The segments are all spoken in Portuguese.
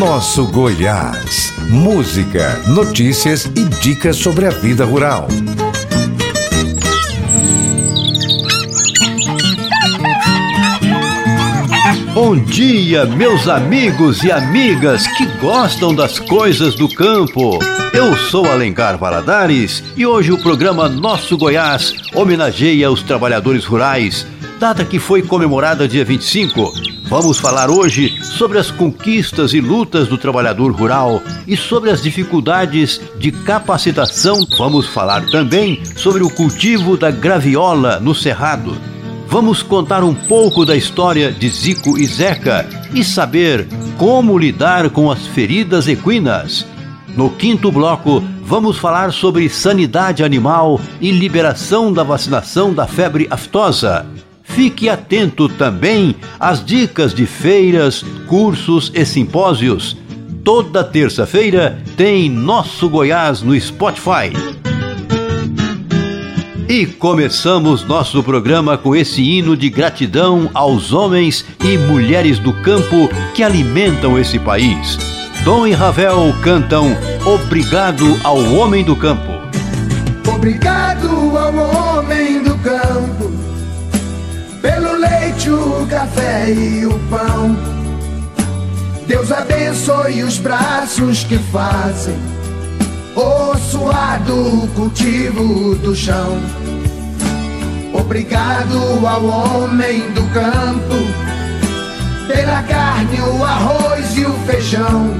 Nosso Goiás. Música, notícias e dicas sobre a vida rural. Bom dia, meus amigos e amigas que gostam das coisas do campo. Eu sou Alencar Valadares e hoje o programa Nosso Goiás homenageia os trabalhadores rurais, data que foi comemorada dia 25. Vamos falar hoje sobre as conquistas e lutas do trabalhador rural e sobre as dificuldades de capacitação. Vamos falar também sobre o cultivo da graviola no Cerrado. Vamos contar um pouco da história de Zico e Zeca e saber como lidar com as feridas equinas. No quinto bloco, vamos falar sobre sanidade animal e liberação da vacinação da febre aftosa. Fique atento também às dicas de feiras, cursos e simpósios. Toda terça-feira tem Nosso Goiás no Spotify. E começamos nosso programa com esse hino de gratidão aos homens e mulheres do campo que alimentam esse país. Dom e Ravel cantam Obrigado ao Homem do Campo. Obrigado café e o pão. Deus abençoe os braços que fazem o suado cultivo do chão. Obrigado ao homem do campo, pela carne, o arroz e o feijão,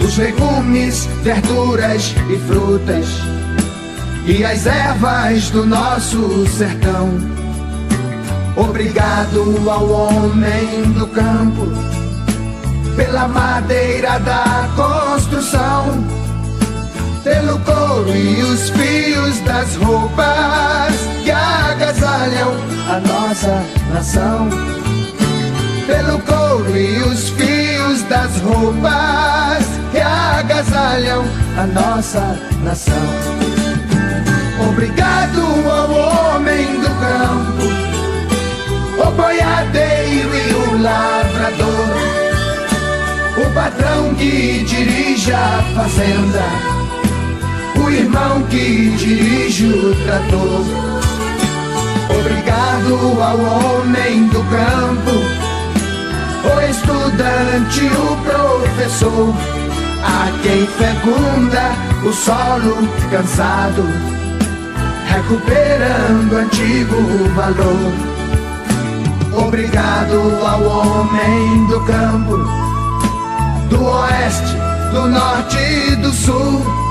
os legumes, verduras e frutas, e as ervas do nosso sertão. Obrigado ao homem do campo, pela madeira da construção pelo couro e os fios das roupas que agasalham a nossa nação. Pelo couro e os fios das roupas que agasalham a nossa nação. Obrigado ao homem do boiadeiro e o lavrador, o patrão que dirige a fazenda. O irmão que dirige o trator. Obrigado ao homem do campo, o estudante, o professor, a quem fecunda o solo cansado, recuperando antigo valor. Obrigado ao homem do campo, do oeste, do norte e do sul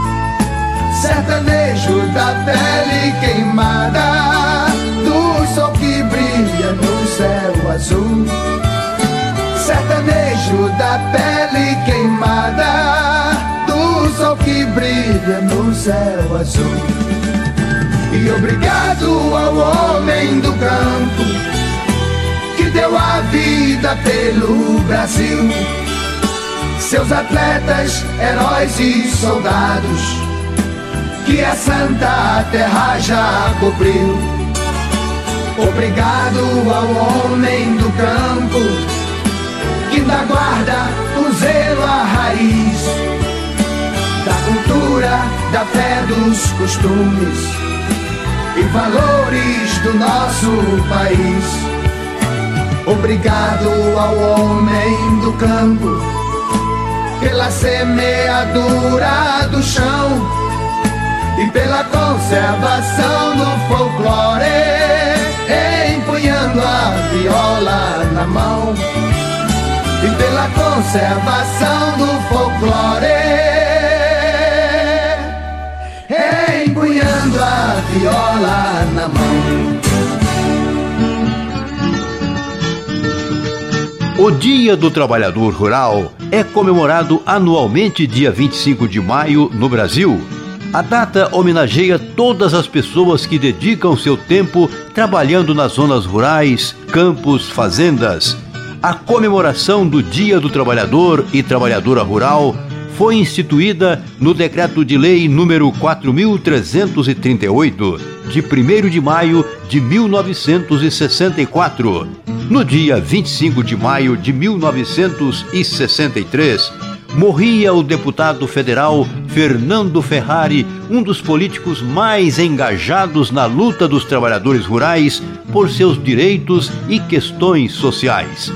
sertanejo da pele queimada, do sol que brilha no céu azul. Sertanejo da pele queimada, do sol que brilha no céu azul. E obrigado ao homem do campo deu a vida pelo Brasil. Seus atletas, heróis e soldados que a santa terra já cobriu. Obrigado ao homem do campo que da guarda o zelo a raiz da cultura, da fé dos costumes e valores do nosso país. Obrigado ao homem do campo pela semeadura do chão e pela conservação do folclore, empunhando a viola na mão. E pela conservação do folclore, empunhando a viola na mão. O Dia do Trabalhador Rural é comemorado anualmente dia 25 de maio no Brasil a data homenageia todas as pessoas que dedicam seu tempo trabalhando nas zonas rurais, campos, fazendas. A comemoração do Dia do Trabalhador e Trabalhadora Rural foi instituída no Decreto de Lei número 4338, de 1 de maio de 1964. No dia 25 de maio de 1963, morria o deputado federal Fernando Ferrari, um dos políticos mais engajados na luta dos trabalhadores rurais por seus direitos e questões sociais.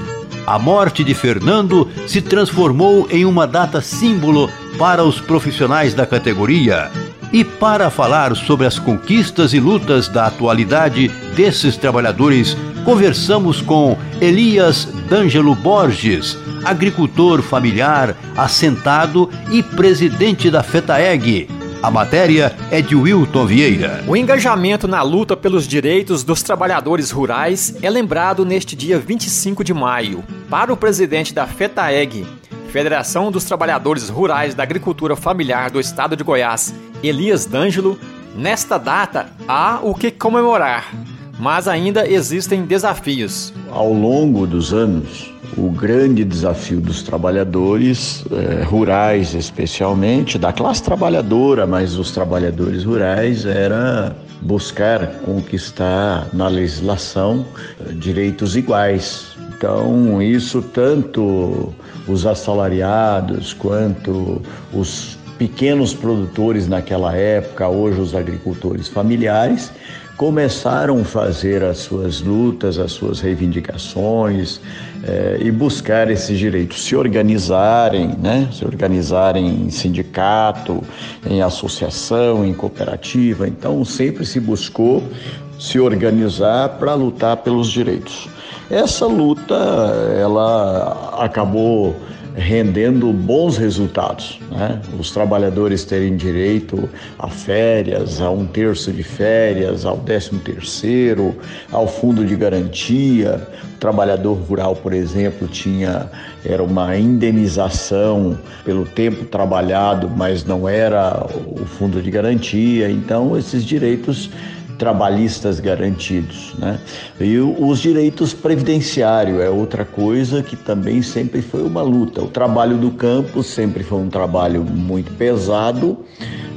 A morte de Fernando se transformou em uma data símbolo para os profissionais da categoria. E para falar sobre as conquistas e lutas da atualidade desses trabalhadores, conversamos com Elias D'Angelo Borges, agricultor familiar, assentado e presidente da FETAEG, a matéria é de Wilton Vieira. O engajamento na luta pelos direitos dos trabalhadores rurais é lembrado neste dia 25 de maio. Para o presidente da FETAEG, Federação dos Trabalhadores Rurais da Agricultura Familiar do Estado de Goiás, Elias D'Angelo, nesta data há o que comemorar, mas ainda existem desafios. Ao longo dos anos, o grande desafio dos trabalhadores eh, rurais, especialmente, da classe trabalhadora, mas os trabalhadores rurais, era buscar conquistar na legislação eh, direitos iguais. Então, isso tanto os assalariados quanto os pequenos produtores naquela época, hoje os agricultores familiares, começaram a fazer as suas lutas, as suas reivindicações eh, e buscar esses direitos, se organizarem, né? se organizarem em sindicato, em associação, em cooperativa. Então, sempre se buscou se organizar para lutar pelos direitos. Essa luta, ela acabou rendendo bons resultados. Né? Os trabalhadores terem direito a férias, a um terço de férias, ao décimo terceiro, ao fundo de garantia. O trabalhador rural, por exemplo, tinha era uma indenização pelo tempo trabalhado, mas não era o fundo de garantia. Então, esses direitos trabalhistas garantidos. Né? E os direitos previdenciários é outra coisa que também sempre foi uma luta. O trabalho do campo sempre foi um trabalho muito pesado,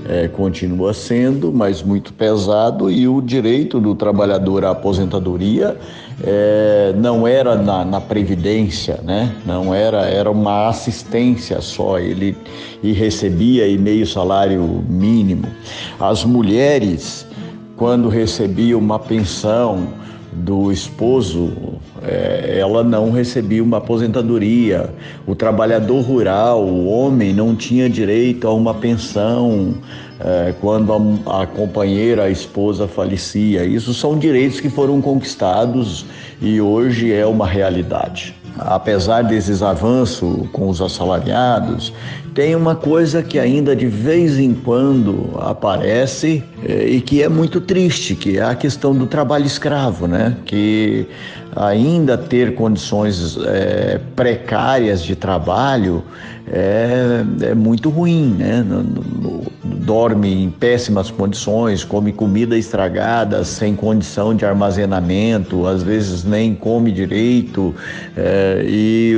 é, continua sendo, mas muito pesado, e o direito do trabalhador à aposentadoria é, não era na, na, previdência, né? Não era, era uma assistência só. Ele e recebia e meio salário mínimo. As mulheres quando recebia uma pensão do esposo, é, ela não recebia uma aposentadoria. O trabalhador rural, o homem, não tinha direito a uma pensão é, quando a, a companheira, a esposa falecia. Isso são direitos que foram conquistados e hoje é uma realidade apesar desses avanços com os assalariados, tem uma coisa que ainda de vez em quando aparece eh, e que é muito triste, que é a questão do trabalho escravo, né? Que ainda ter condições é, precárias de trabalho é, é muito ruim, né? dorme em péssimas condições, come comida estragada, sem condição de armazenamento, às vezes nem come direito é, e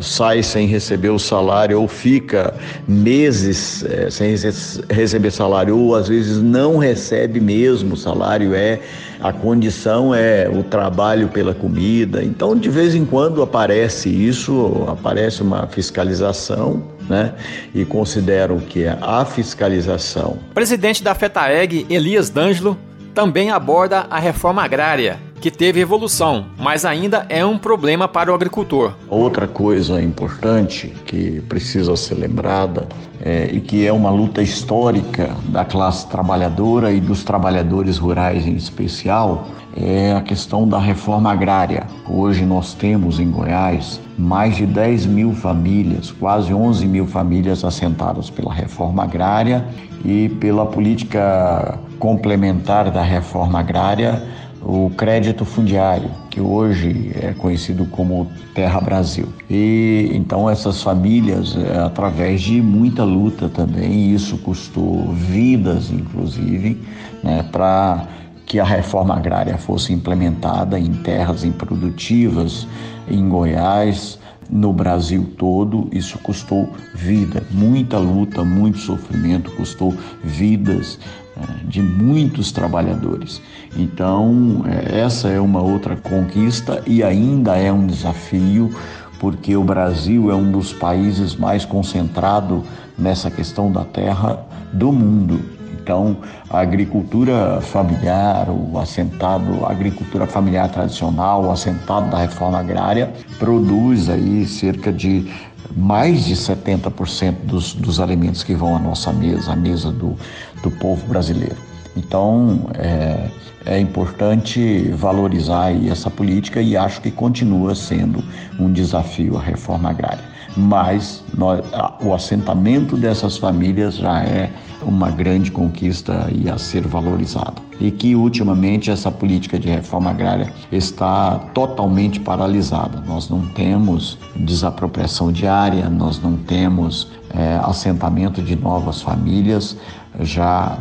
sai sem receber o salário ou fica meses é, sem receber salário ou às vezes não recebe mesmo salário é a condição é o trabalho pela comida. Então, de vez em quando aparece isso, aparece uma fiscalização, né? E considero que a fiscalização. O presidente da FETAEG, Elias D'Angelo, também aborda a reforma agrária, que teve evolução, mas ainda é um problema para o agricultor. Outra coisa importante que precisa ser lembrada é, e que é uma luta histórica da classe trabalhadora e dos trabalhadores rurais em especial é a questão da reforma agrária. Hoje nós temos em Goiás mais de 10 mil famílias, quase 11 mil famílias assentadas pela reforma agrária e pela política complementar da reforma agrária, o crédito fundiário, que hoje é conhecido como Terra Brasil. E então essas famílias, é, através de muita luta também, isso custou vidas, inclusive, né, para que a reforma agrária fosse implementada em terras improdutivas em Goiás, no Brasil todo. Isso custou vida, muita luta, muito sofrimento, custou vidas é, de muitos trabalhadores. Então, é, essa é uma outra conquista e ainda é um desafio, porque o Brasil é um dos países mais concentrado nessa questão da terra do mundo. Então, a agricultura familiar, o assentado, a agricultura familiar tradicional, o assentado da reforma agrária, produz aí cerca de mais de 70% dos, dos alimentos que vão à nossa mesa, à mesa do, do povo brasileiro. Então, é, é importante valorizar essa política e acho que continua sendo um desafio a reforma agrária mas nós, o assentamento dessas famílias já é uma grande conquista e a ser valorizado. E que ultimamente essa política de reforma agrária está totalmente paralisada. Nós não temos desapropriação diária, nós não temos é, assentamento de novas famílias, já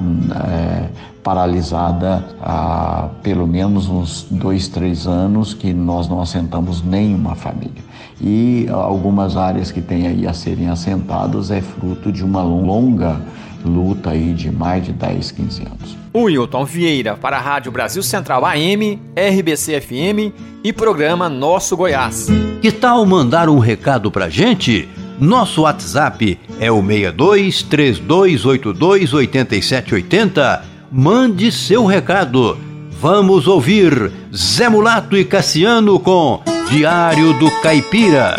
é, paralisada há pelo menos uns dois, três anos que nós não assentamos nenhuma família. E algumas áreas que têm aí a serem assentadas é fruto de uma longa luta aí de mais de 10, 15 anos. O Wilton Vieira para a Rádio Brasil Central AM, RBC FM e programa Nosso Goiás. Que tal mandar um recado pra gente? Nosso WhatsApp é o 62 3282 8780. Mande seu recado. Vamos ouvir Zé Mulato e Cassiano com Diário do Caipira.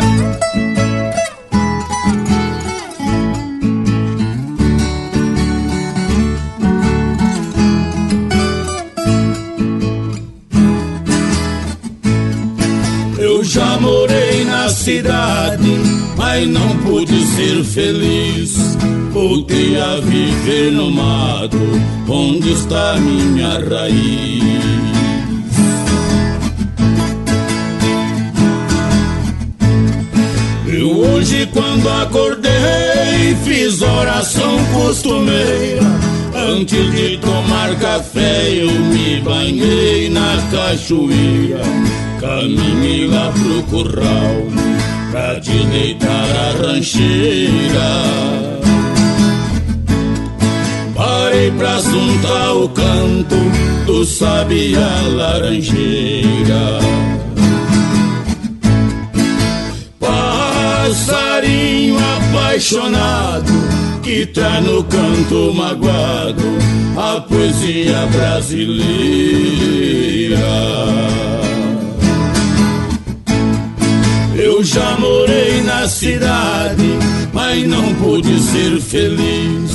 Já morei na cidade, mas não pude ser feliz. Voltei a viver no mato, onde está minha raiz. Eu hoje quando acordei fiz oração costumeira Antes de tomar café eu me banhei na cachoeira Caminhei lá pro curral pra deitar a rancheira Parei pra juntar o canto do sabiá laranjeira passarinho apaixonado que tá no canto magoado a poesia brasileira. Eu já morei na cidade, mas não pude ser feliz.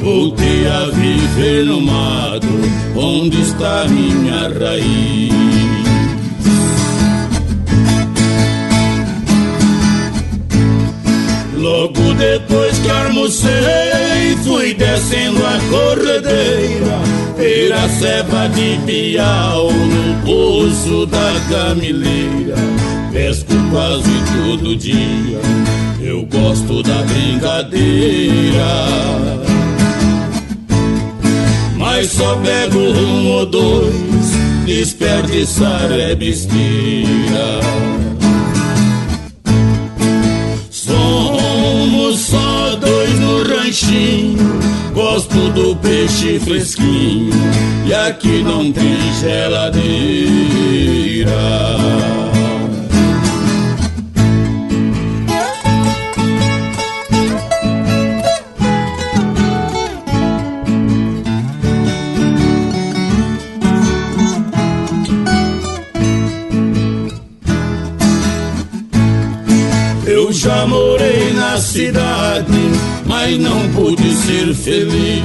Voltei a viver no mato, onde está minha raiz. Logo depois que almocei, fui descendo a corredeira, ver a ceva de piau no poço da camileira. Pesco quase todo dia, eu gosto da brincadeira. Mas só pego um ou dois, desperdiçar é besteira. lanchinho, gosto do peixe fresquinho e aqui não tem geladeira. Na cidade mas não pude ser feliz.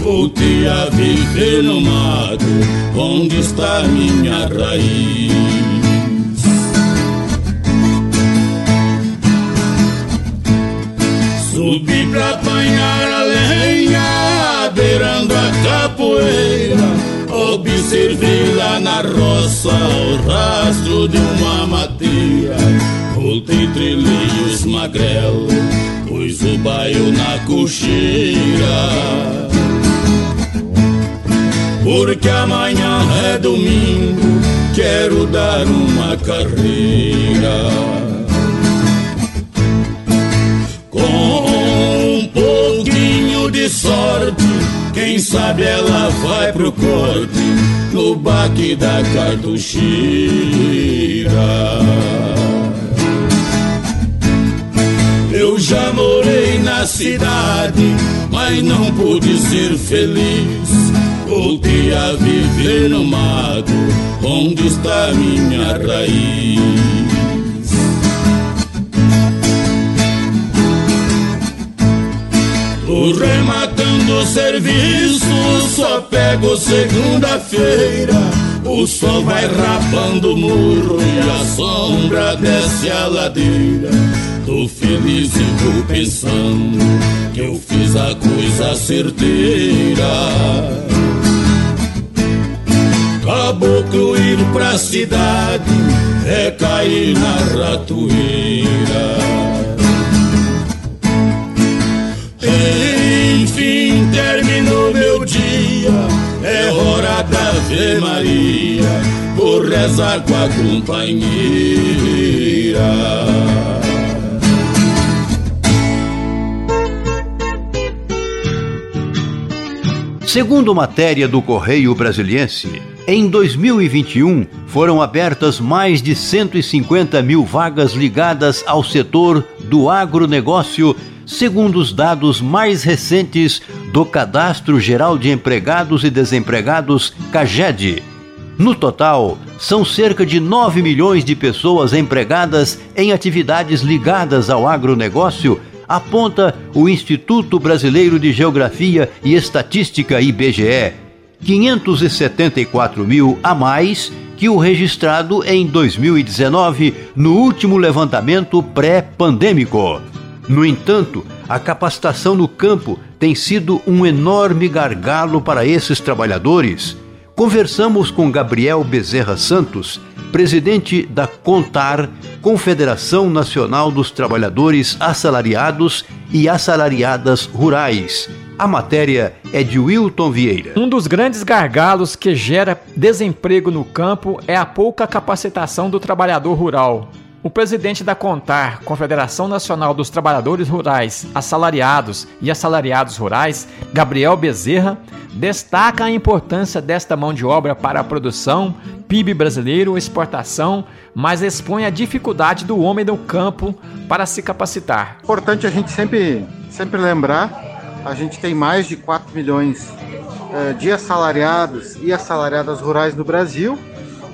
Voltei a viver no mato, onde está minha raiz. Subi pra apanhar a lenha, beirando a capoeira. Observei lá na roça o rastro de uma mateira. Soltei treleios magrelo, pois o baio na cocheira. Porque amanhã é domingo, quero dar uma carreira. Com um pouquinho de sorte, quem sabe ela vai pro corte no baque da cartucheira. Eu já morei na cidade, mas não pude ser feliz. Voltei a viver no mato, onde está minha raiz. rematando o serviço, só pego segunda-feira. O sol vai rapando o muro e a sombra desce a ladeira. Tô feliz e vou pensando que eu fiz a coisa certeira. Caboclo ir pra cidade é cair na ratoeira. Enfim, terminou meu. É hora da Ave Maria. Vou rezar com a companheira. Segundo matéria do Correio Brasiliense, em 2021 foram abertas mais de 150 mil vagas ligadas ao setor do agronegócio segundo os dados mais recentes do Cadastro Geral de Empregados e Desempregados, CAGED. No total, são cerca de 9 milhões de pessoas empregadas em atividades ligadas ao agronegócio, aponta o Instituto Brasileiro de Geografia e Estatística IBGE. 574 mil a mais que o registrado em 2019, no último levantamento pré-pandêmico. No entanto, a capacitação no campo tem sido um enorme gargalo para esses trabalhadores. Conversamos com Gabriel Bezerra Santos, presidente da CONTAR, Confederação Nacional dos Trabalhadores Assalariados e Assalariadas Rurais. A matéria é de Wilton Vieira. Um dos grandes gargalos que gera desemprego no campo é a pouca capacitação do trabalhador rural. O presidente da CONTAR, Confederação Nacional dos Trabalhadores Rurais, Assalariados e Assalariados Rurais, Gabriel Bezerra, destaca a importância desta mão de obra para a produção, PIB brasileiro, exportação, mas expõe a dificuldade do homem no campo para se capacitar. Importante a gente sempre, sempre lembrar, a gente tem mais de 4 milhões eh, de assalariados e assalariadas rurais no Brasil,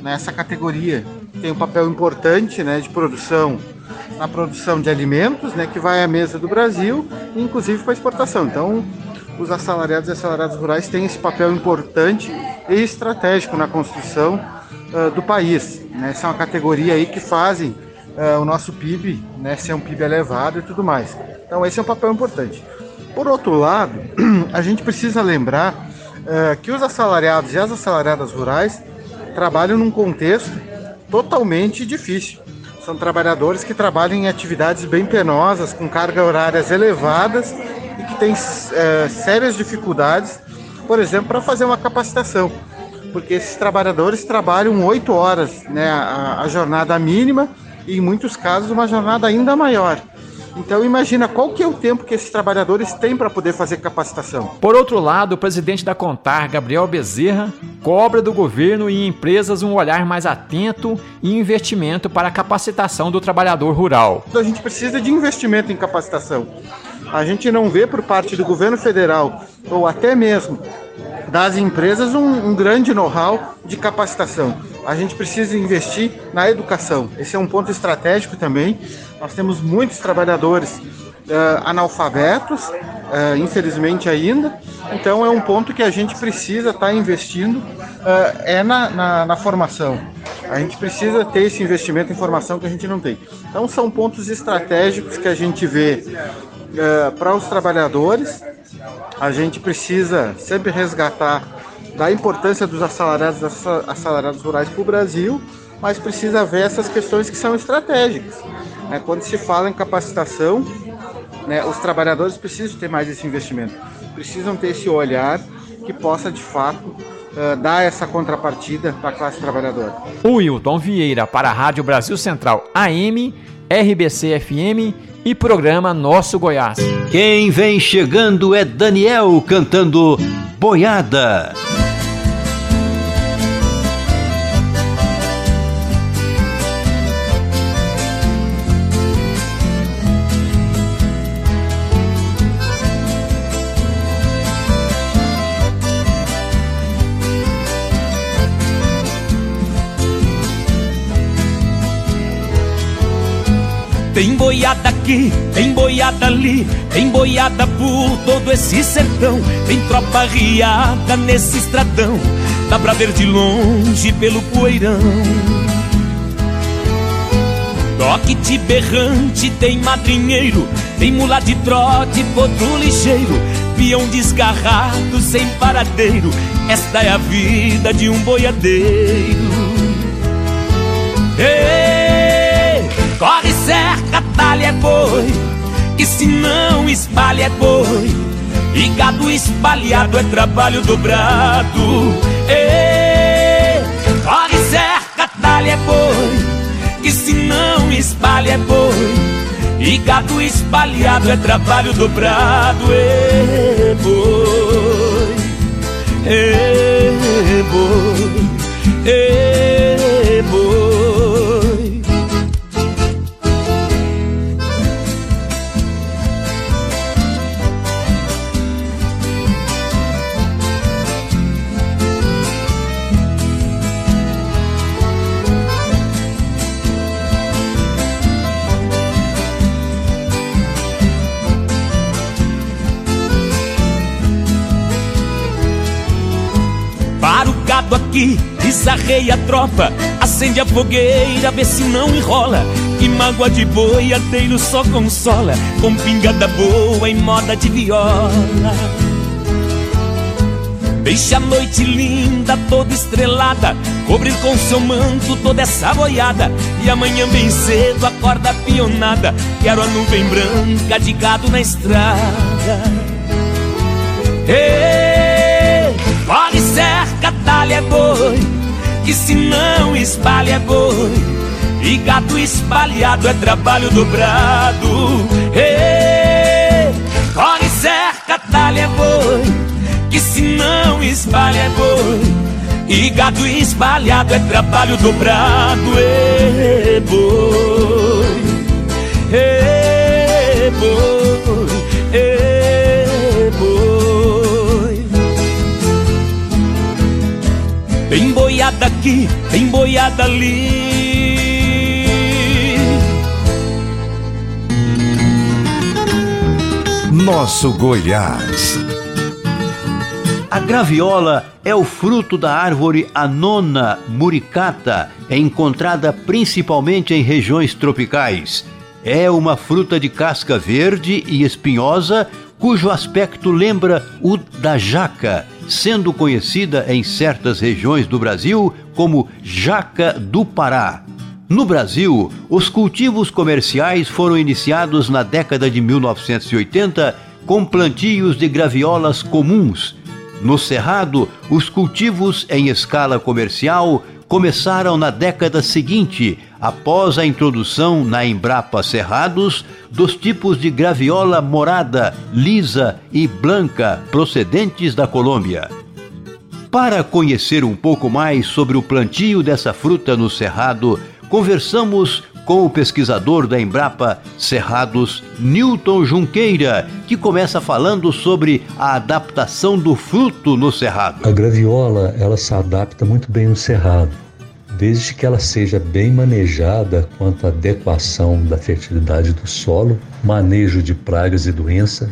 nessa categoria tem um papel importante né, de produção na produção de alimentos, né, que vai à mesa do Brasil, inclusive para exportação. Então, os assalariados e assalariadas rurais têm esse papel importante e estratégico na construção uh, do país. Né? Essa é uma categoria aí que fazem uh, o nosso PIB né, ser um PIB elevado e tudo mais. Então, esse é um papel importante. Por outro lado, a gente precisa lembrar uh, que os assalariados e as assalariadas rurais trabalham num contexto totalmente difícil. São trabalhadores que trabalham em atividades bem penosas, com cargas horárias elevadas e que têm é, sérias dificuldades, por exemplo, para fazer uma capacitação. Porque esses trabalhadores trabalham oito horas, né, a, a jornada mínima, e em muitos casos uma jornada ainda maior. Então imagina qual que é o tempo que esses trabalhadores têm para poder fazer capacitação. Por outro lado, o presidente da Contar, Gabriel Bezerra, cobra do governo e empresas um olhar mais atento e investimento para a capacitação do trabalhador rural. A gente precisa de investimento em capacitação. A gente não vê por parte do governo federal ou até mesmo das empresas um, um grande know-how de capacitação. A gente precisa investir na educação. Esse é um ponto estratégico também. Nós temos muitos trabalhadores uh, analfabetos, uh, infelizmente ainda. Então é um ponto que a gente precisa estar tá investindo uh, é na, na, na, formação. A gente precisa ter esse investimento em formação que a gente não tem. Então são pontos estratégicos que a gente vê para os trabalhadores. A gente precisa sempre resgatar da importância dos assalariados, assalariados rurais para o Brasil, mas precisa ver essas questões que são estratégicas. Né? Quando se fala em capacitação, né, os trabalhadores precisam ter mais esse investimento, precisam ter esse olhar que possa de fato uh, dar essa contrapartida para a classe trabalhadora. O Wilton Vieira para a Rádio Brasil Central AM, RBC FM e programa Nosso Goiás. Quem vem chegando é Daniel cantando Boiada. Tem boiada aqui, tem boiada ali, tem boiada por todo esse sertão. Tem tropa riada nesse estradão, dá pra ver de longe pelo poeirão. Toque de berrante, tem madrinheiro, tem mula de trote, potro ligeiro, peão desgarrado sem paradeiro. Esta é a vida de um boiadeiro. Ei, corre cerca, talha é boi, que se não espalha é boi. E gado espalhado é trabalho dobrado. Ei, corre cerca, talha é boi, que se não espalha é boi. E gado espalhado é trabalho dobrado. Ei, boi, ei, gado aqui, desarreia a tropa, acende a fogueira, vê se não enrola. Que mágoa de boiadeiro só consola, com pingada boa em moda de viola. Deixa a noite linda, toda estrelada, cobrir com seu manto toda essa boiada. E amanhã bem cedo acorda pionada, quero a nuvem branca de gado na estrada. Ei, é boi, que se não espalha boi. E gato espalhado é trabalho dobrado. Ei, corre cerca, talha boi que se não espalha boi E gado espalhado é trabalho dobrado É boi, é boi, boiada aqui, tem boiada ali Nosso Goiás. A graviola é o fruto da árvore anona muricata, é encontrada principalmente em regiões tropicais. É uma fruta de casca verde e espinhosa, cujo aspecto lembra o da jaca, sendo conhecida em certas regiões do Brasil como jaca do Pará. No Brasil, os cultivos comerciais foram iniciados na década de 1980 com plantios de graviolas comuns no Cerrado, os cultivos em escala comercial começaram na década seguinte, após a introdução na Embrapa Cerrados dos tipos de graviola morada, lisa e branca procedentes da Colômbia. Para conhecer um pouco mais sobre o plantio dessa fruta no Cerrado, conversamos com o pesquisador da Embrapa Cerrados, Newton Junqueira, que começa falando sobre a adaptação do fruto no cerrado. A graviola, ela se adapta muito bem no cerrado, desde que ela seja bem manejada quanto à adequação da fertilidade do solo, manejo de pragas e doença,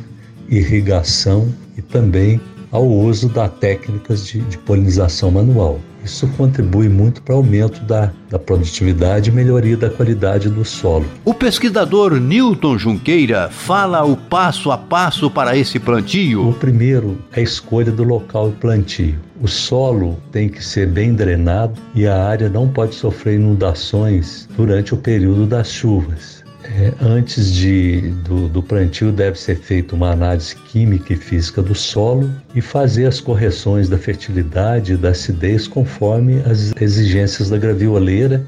irrigação e também ao uso das técnicas de, de polinização manual. Isso contribui muito para o aumento da, da produtividade e melhoria da qualidade do solo. O pesquisador Newton Junqueira fala o passo a passo para esse plantio. O primeiro é a escolha do local de plantio. O solo tem que ser bem drenado e a área não pode sofrer inundações durante o período das chuvas. É, antes de, do, do, plantio, deve ser feita uma análise química e física do solo e fazer as correções da fertilidade e da acidez conforme as exigências da gravioleira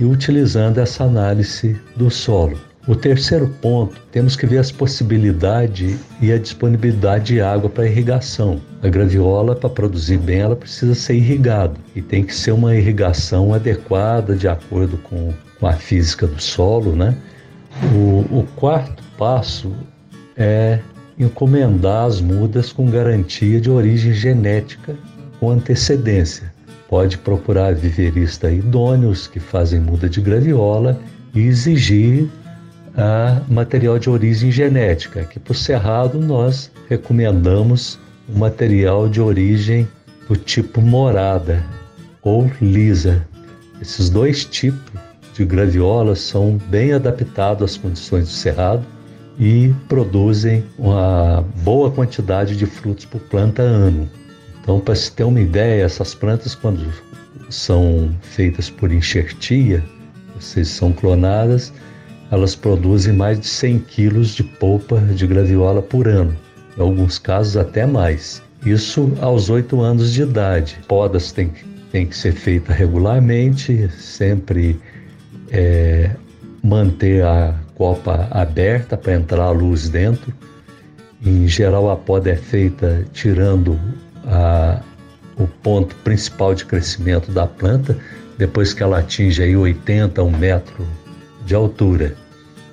e utilizando essa análise do solo. O terceiro ponto, temos que ver as possibilidades e a disponibilidade de água para irrigação. A graviola, para produzir bem, ela precisa ser irrigada e tem que ser uma irrigação adequada de acordo com, com a física do solo, né? O, o quarto passo é encomendar as mudas com garantia de origem genética com antecedência. Pode procurar viveristas idôneos que fazem muda de graviola e exigir a material de origem genética, que o cerrado nós recomendamos um material de origem do tipo morada ou lisa. Esses dois tipos de graviolas são bem adaptados às condições do cerrado e produzem uma boa quantidade de frutos por planta ano. Então, para se ter uma ideia, essas plantas, quando são feitas por enxertia, ou seja, são clonadas, elas produzem mais de 100 quilos de polpa de graviola por ano, em alguns casos até mais. Isso aos 8 anos de idade. Podas têm, têm que ser feitas regularmente, sempre é, manter a copa aberta para entrar a luz dentro. Em geral, a poda é feita tirando a, o ponto principal de crescimento da planta, depois que ela atinge aí 80, um metro de altura.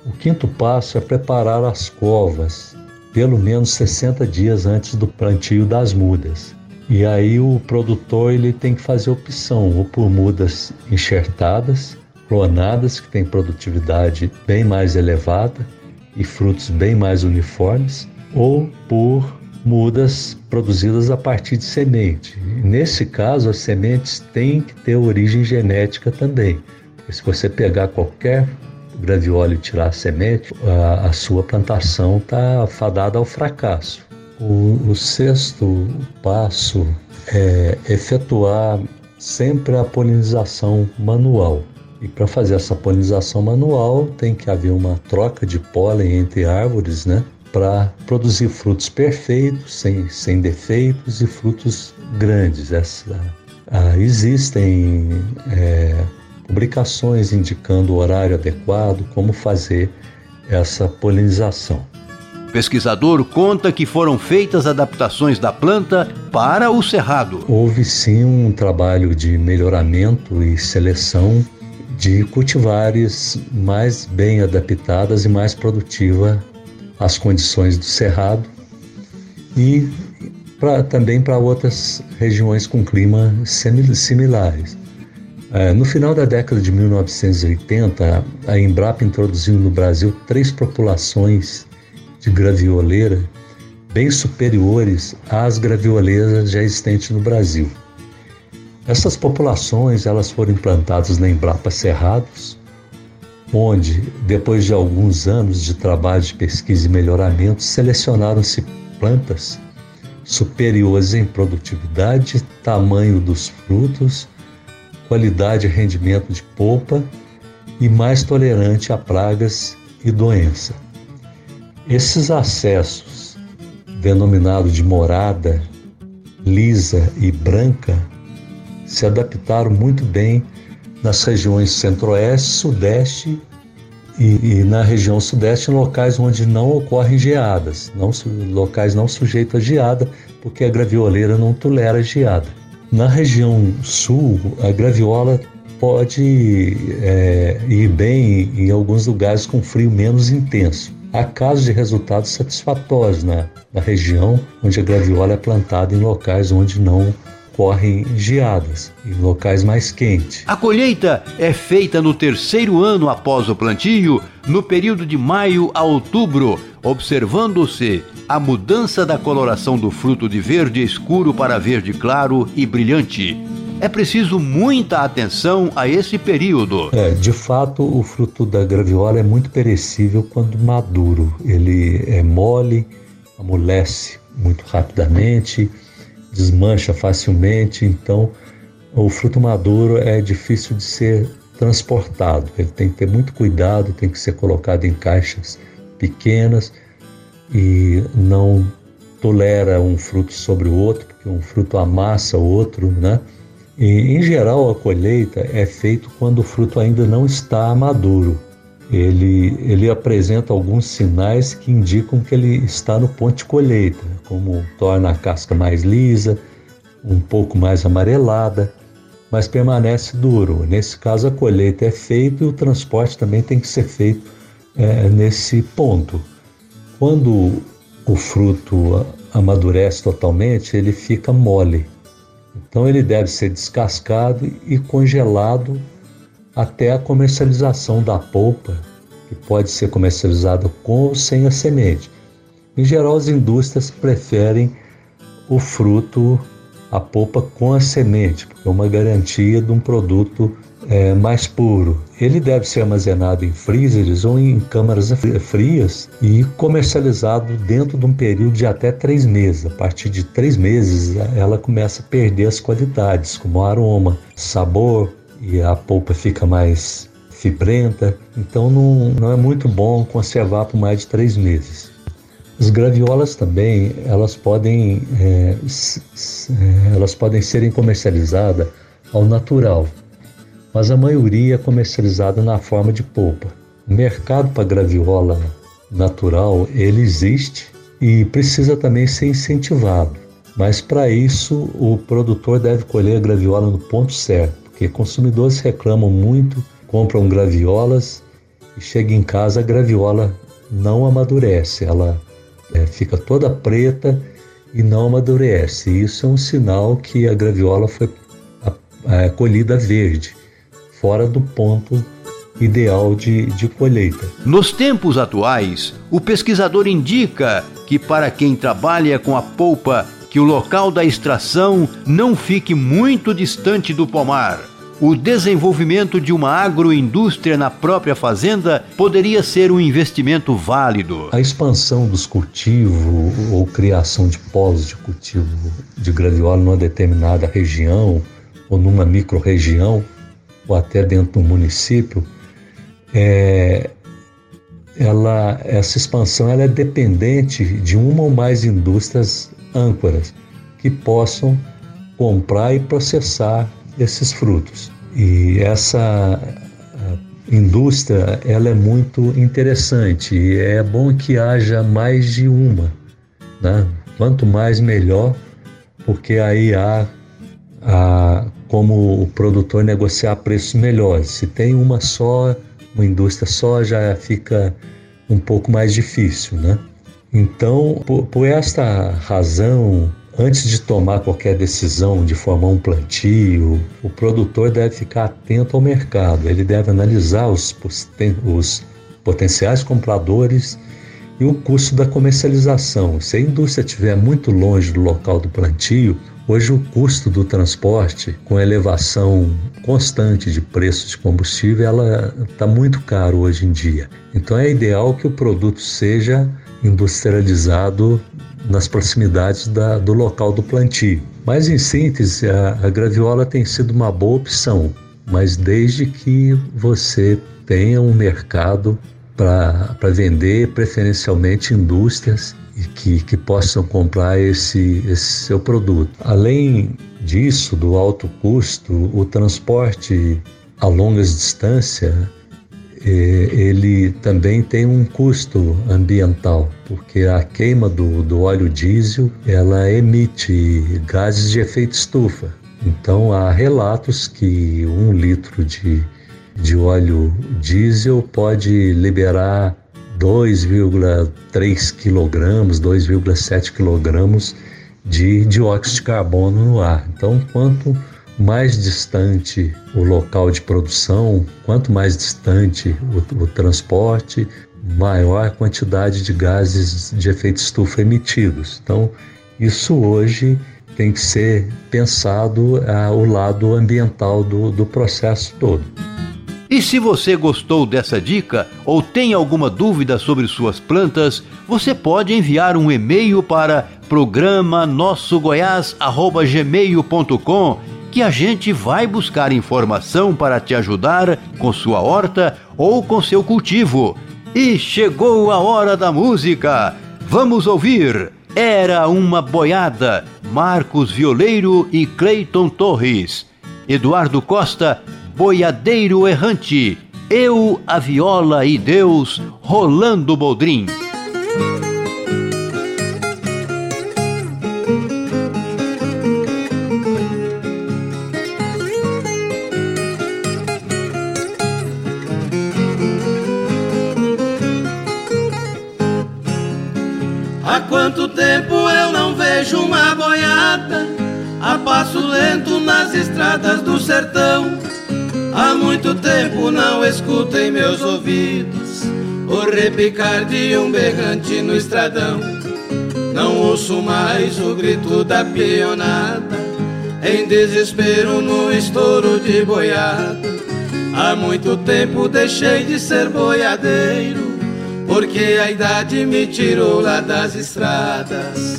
O quinto passo é preparar as covas pelo menos 60 dias antes do plantio das mudas. E aí o produtor ele tem que fazer opção ou por mudas enxertadas, clonadas, que têm produtividade bem mais elevada e frutos bem mais uniformes, ou por mudas produzidas a partir de semente. Nesse caso, as sementes têm que ter origem genética também. Porque se você pegar qualquer graviola e tirar a semente, a, a sua plantação está fadada ao fracasso. O, o sexto passo é efetuar sempre a polinização manual. E para fazer essa polinização manual tem que haver uma troca de pólen entre árvores, né? Para produzir frutos perfeitos, sem, sem defeitos e frutos grandes. Essa, ah, existem é, publicações indicando o horário adequado, como fazer essa polinização. O pesquisador conta que foram feitas adaptações da planta para o cerrado. Houve sim um trabalho de melhoramento e seleção de cultivares mais bem adaptadas e mais produtiva às condições do cerrado e pra, também para outras regiões com clima similares. É, no final da década de 1980, a Embrapa introduziu no Brasil três populações de gravioleira bem superiores às gravioleiras já existentes no Brasil. Essas populações elas foram implantadas na Embrapa Cerrados, onde, depois de alguns anos de trabalho de pesquisa e melhoramento, selecionaram-se plantas superiores em produtividade, tamanho dos frutos qualidade e rendimento de polpa e mais tolerante a pragas e doença. Esses acessos, denominados de morada, lisa e branca, se adaptaram muito bem nas regiões centro-oeste, sudeste e, e, na região sudeste locais onde não ocorrem geadas, não, locais não sujeitos a geada, porque a gravioleira não tolera geada. Na região sul, a graviola pode é, ir bem em alguns lugares com frio menos intenso. Há casos de resultados satisfatórios na, na região onde a graviola é plantada em locais onde não correm geadas, em locais mais quentes. A colheita é feita no terceiro ano após o plantio, no período de maio a outubro, observando-se a mudança da coloração do fruto de verde escuro para verde claro e brilhante. É preciso muita atenção a esse período. É, de fato, o fruto da graviola é muito perecível quando maduro. Ele é mole, amolece muito rapidamente, desmancha facilmente, então o fruto maduro é difícil de ser transportado. Ele tem que ter muito cuidado, tem que ser colocado em caixas pequenas e não tolera um fruto sobre o outro, porque um fruto amassa o outro, né? E, em geral, a colheita é feita quando o fruto ainda não está maduro. Ele, ele apresenta alguns sinais que indicam que ele está no ponto de colheita, como torna a casca mais lisa, um pouco mais amarelada, mas permanece duro. Nesse caso, a colheita é feita e o transporte também tem que ser feito é, nesse ponto. Quando o fruto amadurece totalmente, ele fica mole. Então, ele deve ser descascado e congelado até a comercialização da polpa, que pode ser comercializada com ou sem a semente. Em geral, as indústrias preferem o fruto, a polpa com a semente, porque é uma garantia de um produto é, mais puro. Ele deve ser armazenado em freezers ou em câmaras frias e comercializado dentro de um período de até três meses. A partir de três meses, ela começa a perder as qualidades, como aroma, sabor, e a polpa fica mais fibrenta, então não, não é muito bom conservar por mais de três meses. As graviolas também elas podem é, é, elas podem serem comercializadas ao natural, mas a maioria é comercializada na forma de polpa. O mercado para graviola natural ele existe e precisa também ser incentivado, mas para isso o produtor deve colher a graviola no ponto certo porque consumidores reclamam muito, compram graviolas e chega em casa a graviola não amadurece, ela é, fica toda preta e não amadurece. Isso é um sinal que a graviola foi é, colhida verde, fora do ponto ideal de, de colheita. Nos tempos atuais, o pesquisador indica que para quem trabalha com a polpa que o local da extração não fique muito distante do pomar. O desenvolvimento de uma agroindústria na própria fazenda poderia ser um investimento válido. A expansão dos cultivos ou criação de polos de cultivo de graviola numa determinada região ou numa microrregião ou até dentro do município, é, ela, essa expansão ela é dependente de uma ou mais indústrias âncoras que possam comprar e processar esses frutos. E essa indústria ela é muito interessante e é bom que haja mais de uma, né? Quanto mais melhor, porque aí há, há como o produtor negociar preços melhores. Se tem uma só, uma indústria só, já fica um pouco mais difícil, né? Então, por, por esta razão, antes de tomar qualquer decisão de formar um plantio, o produtor deve ficar atento ao mercado, ele deve analisar os, os potenciais compradores e o custo da comercialização. Se a indústria estiver muito longe do local do plantio, hoje o custo do transporte, com elevação constante de preço de combustível, ela está muito caro hoje em dia. Então é ideal que o produto seja industrializado nas proximidades da, do local do plantio. Mas, em síntese, a, a graviola tem sido uma boa opção, mas desde que você tenha um mercado para vender, preferencialmente indústrias que, que possam comprar esse, esse seu produto. Além disso, do alto custo, o transporte a longas distâncias ele também tem um custo ambiental, porque a queima do, do óleo diesel ela emite gases de efeito estufa. Então há relatos que um litro de, de óleo diesel pode liberar 2,3 quilogramas, 2,7 quilogramas de dióxido de carbono no ar. Então, quanto mais distante o local de produção, quanto mais distante o, o transporte, maior a quantidade de gases de efeito estufa emitidos. Então, isso hoje tem que ser pensado ah, lado ambiental do, do processo todo. E se você gostou dessa dica ou tem alguma dúvida sobre suas plantas, você pode enviar um e-mail para programa nossogoiás@gmail.com que a gente vai buscar informação para te ajudar com sua horta ou com seu cultivo. E chegou a hora da música. Vamos ouvir. Era uma boiada. Marcos Violeiro e Cleiton Torres. Eduardo Costa, Boiadeiro Errante. Eu, a Viola e Deus, Rolando Boldrin. Estradas do sertão? Há muito tempo não escuto em meus ouvidos o repicar de um berrante no estradão. Não ouço mais o grito da peonada, em desespero no estouro de boiada. Há muito tempo deixei de ser boiadeiro porque a idade me tirou lá das estradas.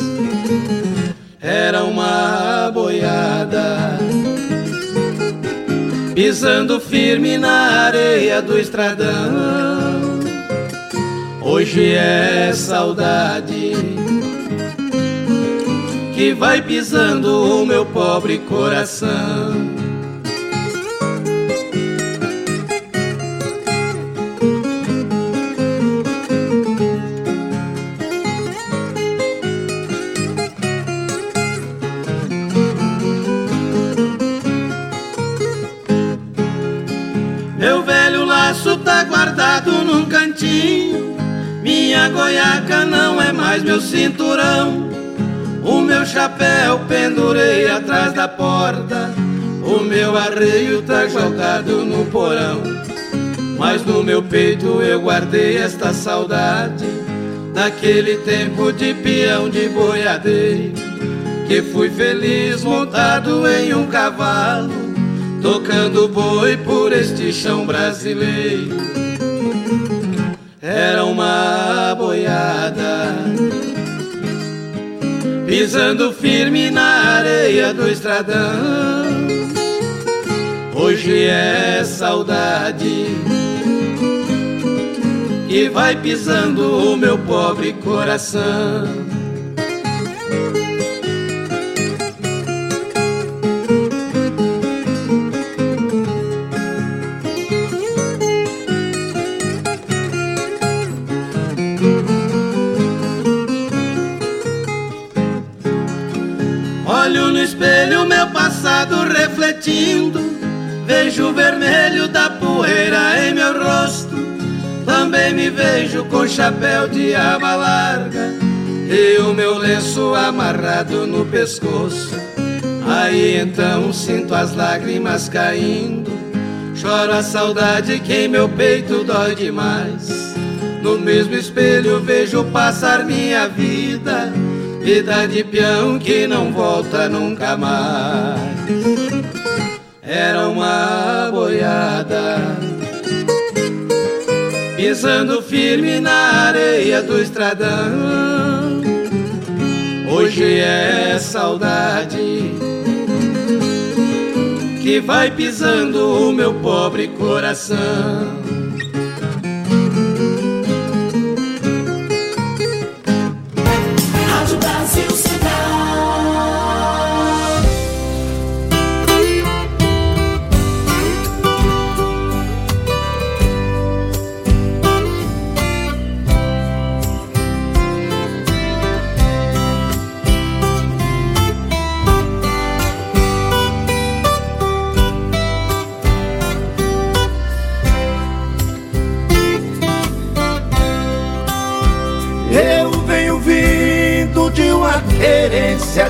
Era uma boiada, pisando firme na areia do estradão. Hoje é saudade que vai pisando o meu pobre coração. Minha goiaca não é mais meu cinturão. O meu chapéu pendurei atrás da porta. O meu arreio tá jogado no porão. Mas no meu peito eu guardei esta saudade daquele tempo de peão de boiadeiro. Que fui feliz montado em um cavalo, tocando boi por este chão brasileiro era uma boiada pisando firme na areia do estradão. Hoje é saudade que vai pisando o meu pobre coração. Vermelho da poeira em meu rosto. Também me vejo com chapéu de aba larga E o meu lenço amarrado no pescoço. Aí então sinto as lágrimas caindo. Choro a saudade que em meu peito dói demais. No mesmo espelho vejo passar minha vida Vida de peão que não volta nunca mais. Era uma boiada, pisando firme na areia do estradão. Hoje é saudade que vai pisando o meu pobre coração.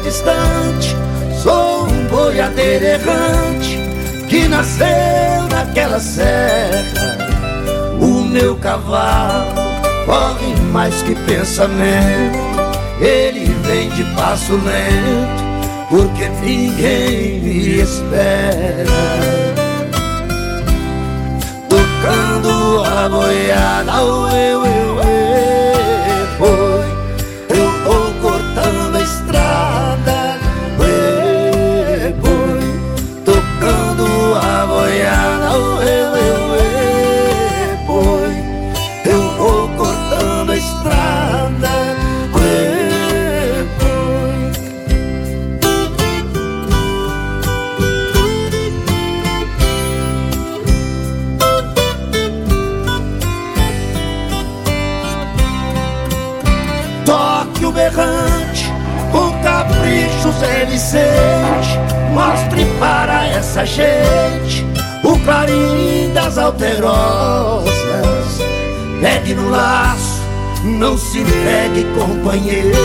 Distante. Sou um boiadeiro errante que nasceu naquela serra. O meu cavalo corre mais que pensamento. Ele vem de passo lento, porque ninguém me espera. Tocando a boiada, essa gente o clarim das alterosas. Pegue no laço, não se entregue, companheiro.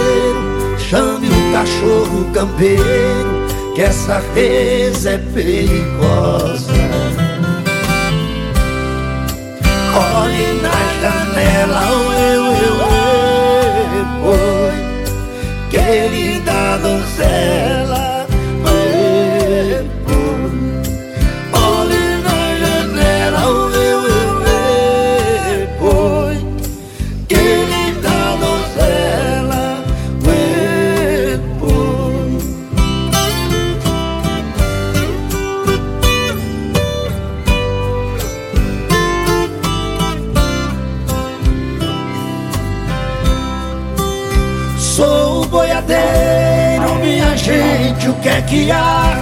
Chame o cachorro campeiro, que essa reza é perigosa. Olhe na janela, eu, eu, eu, oi, querida donzela. O que é que há?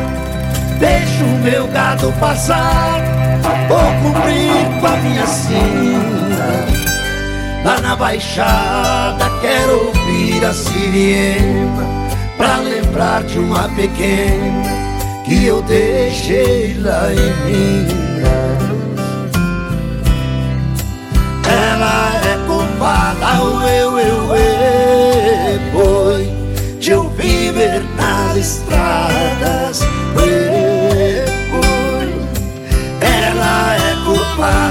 Deixa o meu gado passar, vou cumprir com a minha sina. Lá na baixada quero ouvir a sirena, pra lembrar de uma pequena que eu deixei lá em Minas. Ela é culpada, eu, eu, eu, eu, boi de eu viver estradas. Ela é culpada,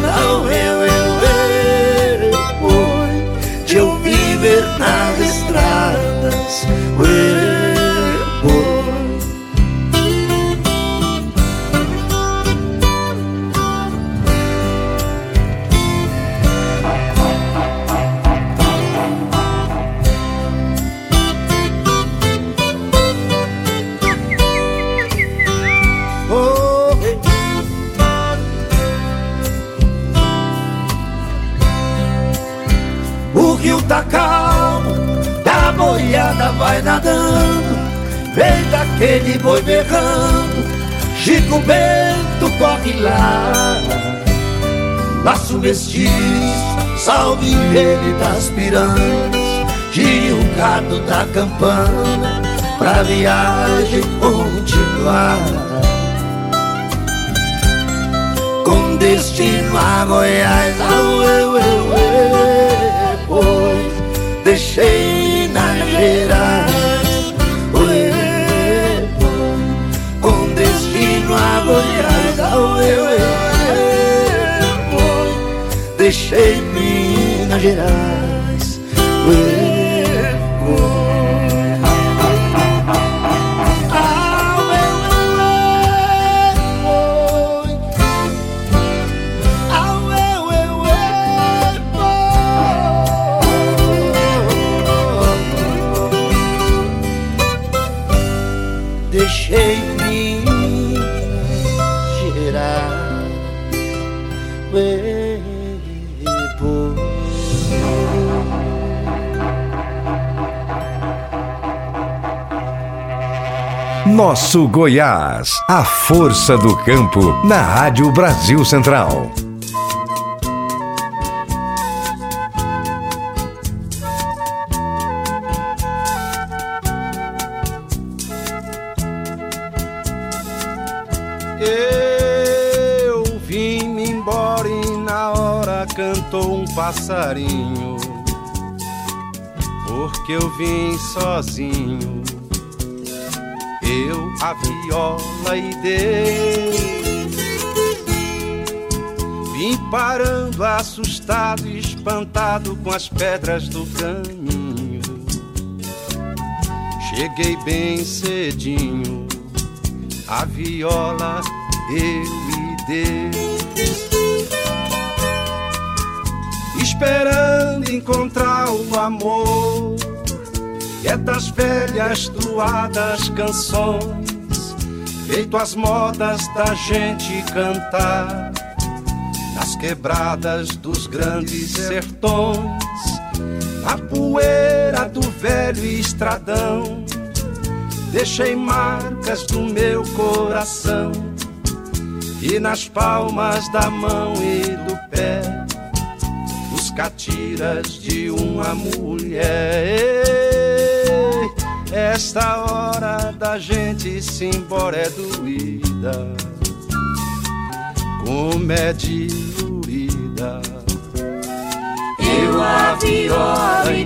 vem daquele boi berrando, Chico Bento corre lá. Laço mestiço, salve ele das piranhas, gire o gado da campana, pra viagem continuar. Com destino a Goiás, au, eu, eu, eu, pois deixei na Gerais, a Goiás, deixei Minas Gerais. Nosso Goiás, a força do campo, na Rádio Brasil Central. Eu vim embora e na hora cantou um passarinho, porque eu vim sozinho a viola e dei. Vim parando assustado e espantado com as pedras do caminho. Cheguei bem cedinho, a viola eu e dei. Esperando encontrar o amor é das velhas truadas canções, feito as modas da gente cantar, nas quebradas dos grandes sertões, a poeira do velho estradão, deixei marcas do meu coração, e nas palmas da mão e do pé, os catiras de uma mulher Esta hora da gente se embora é doída, como é dilurida. Eu a viola e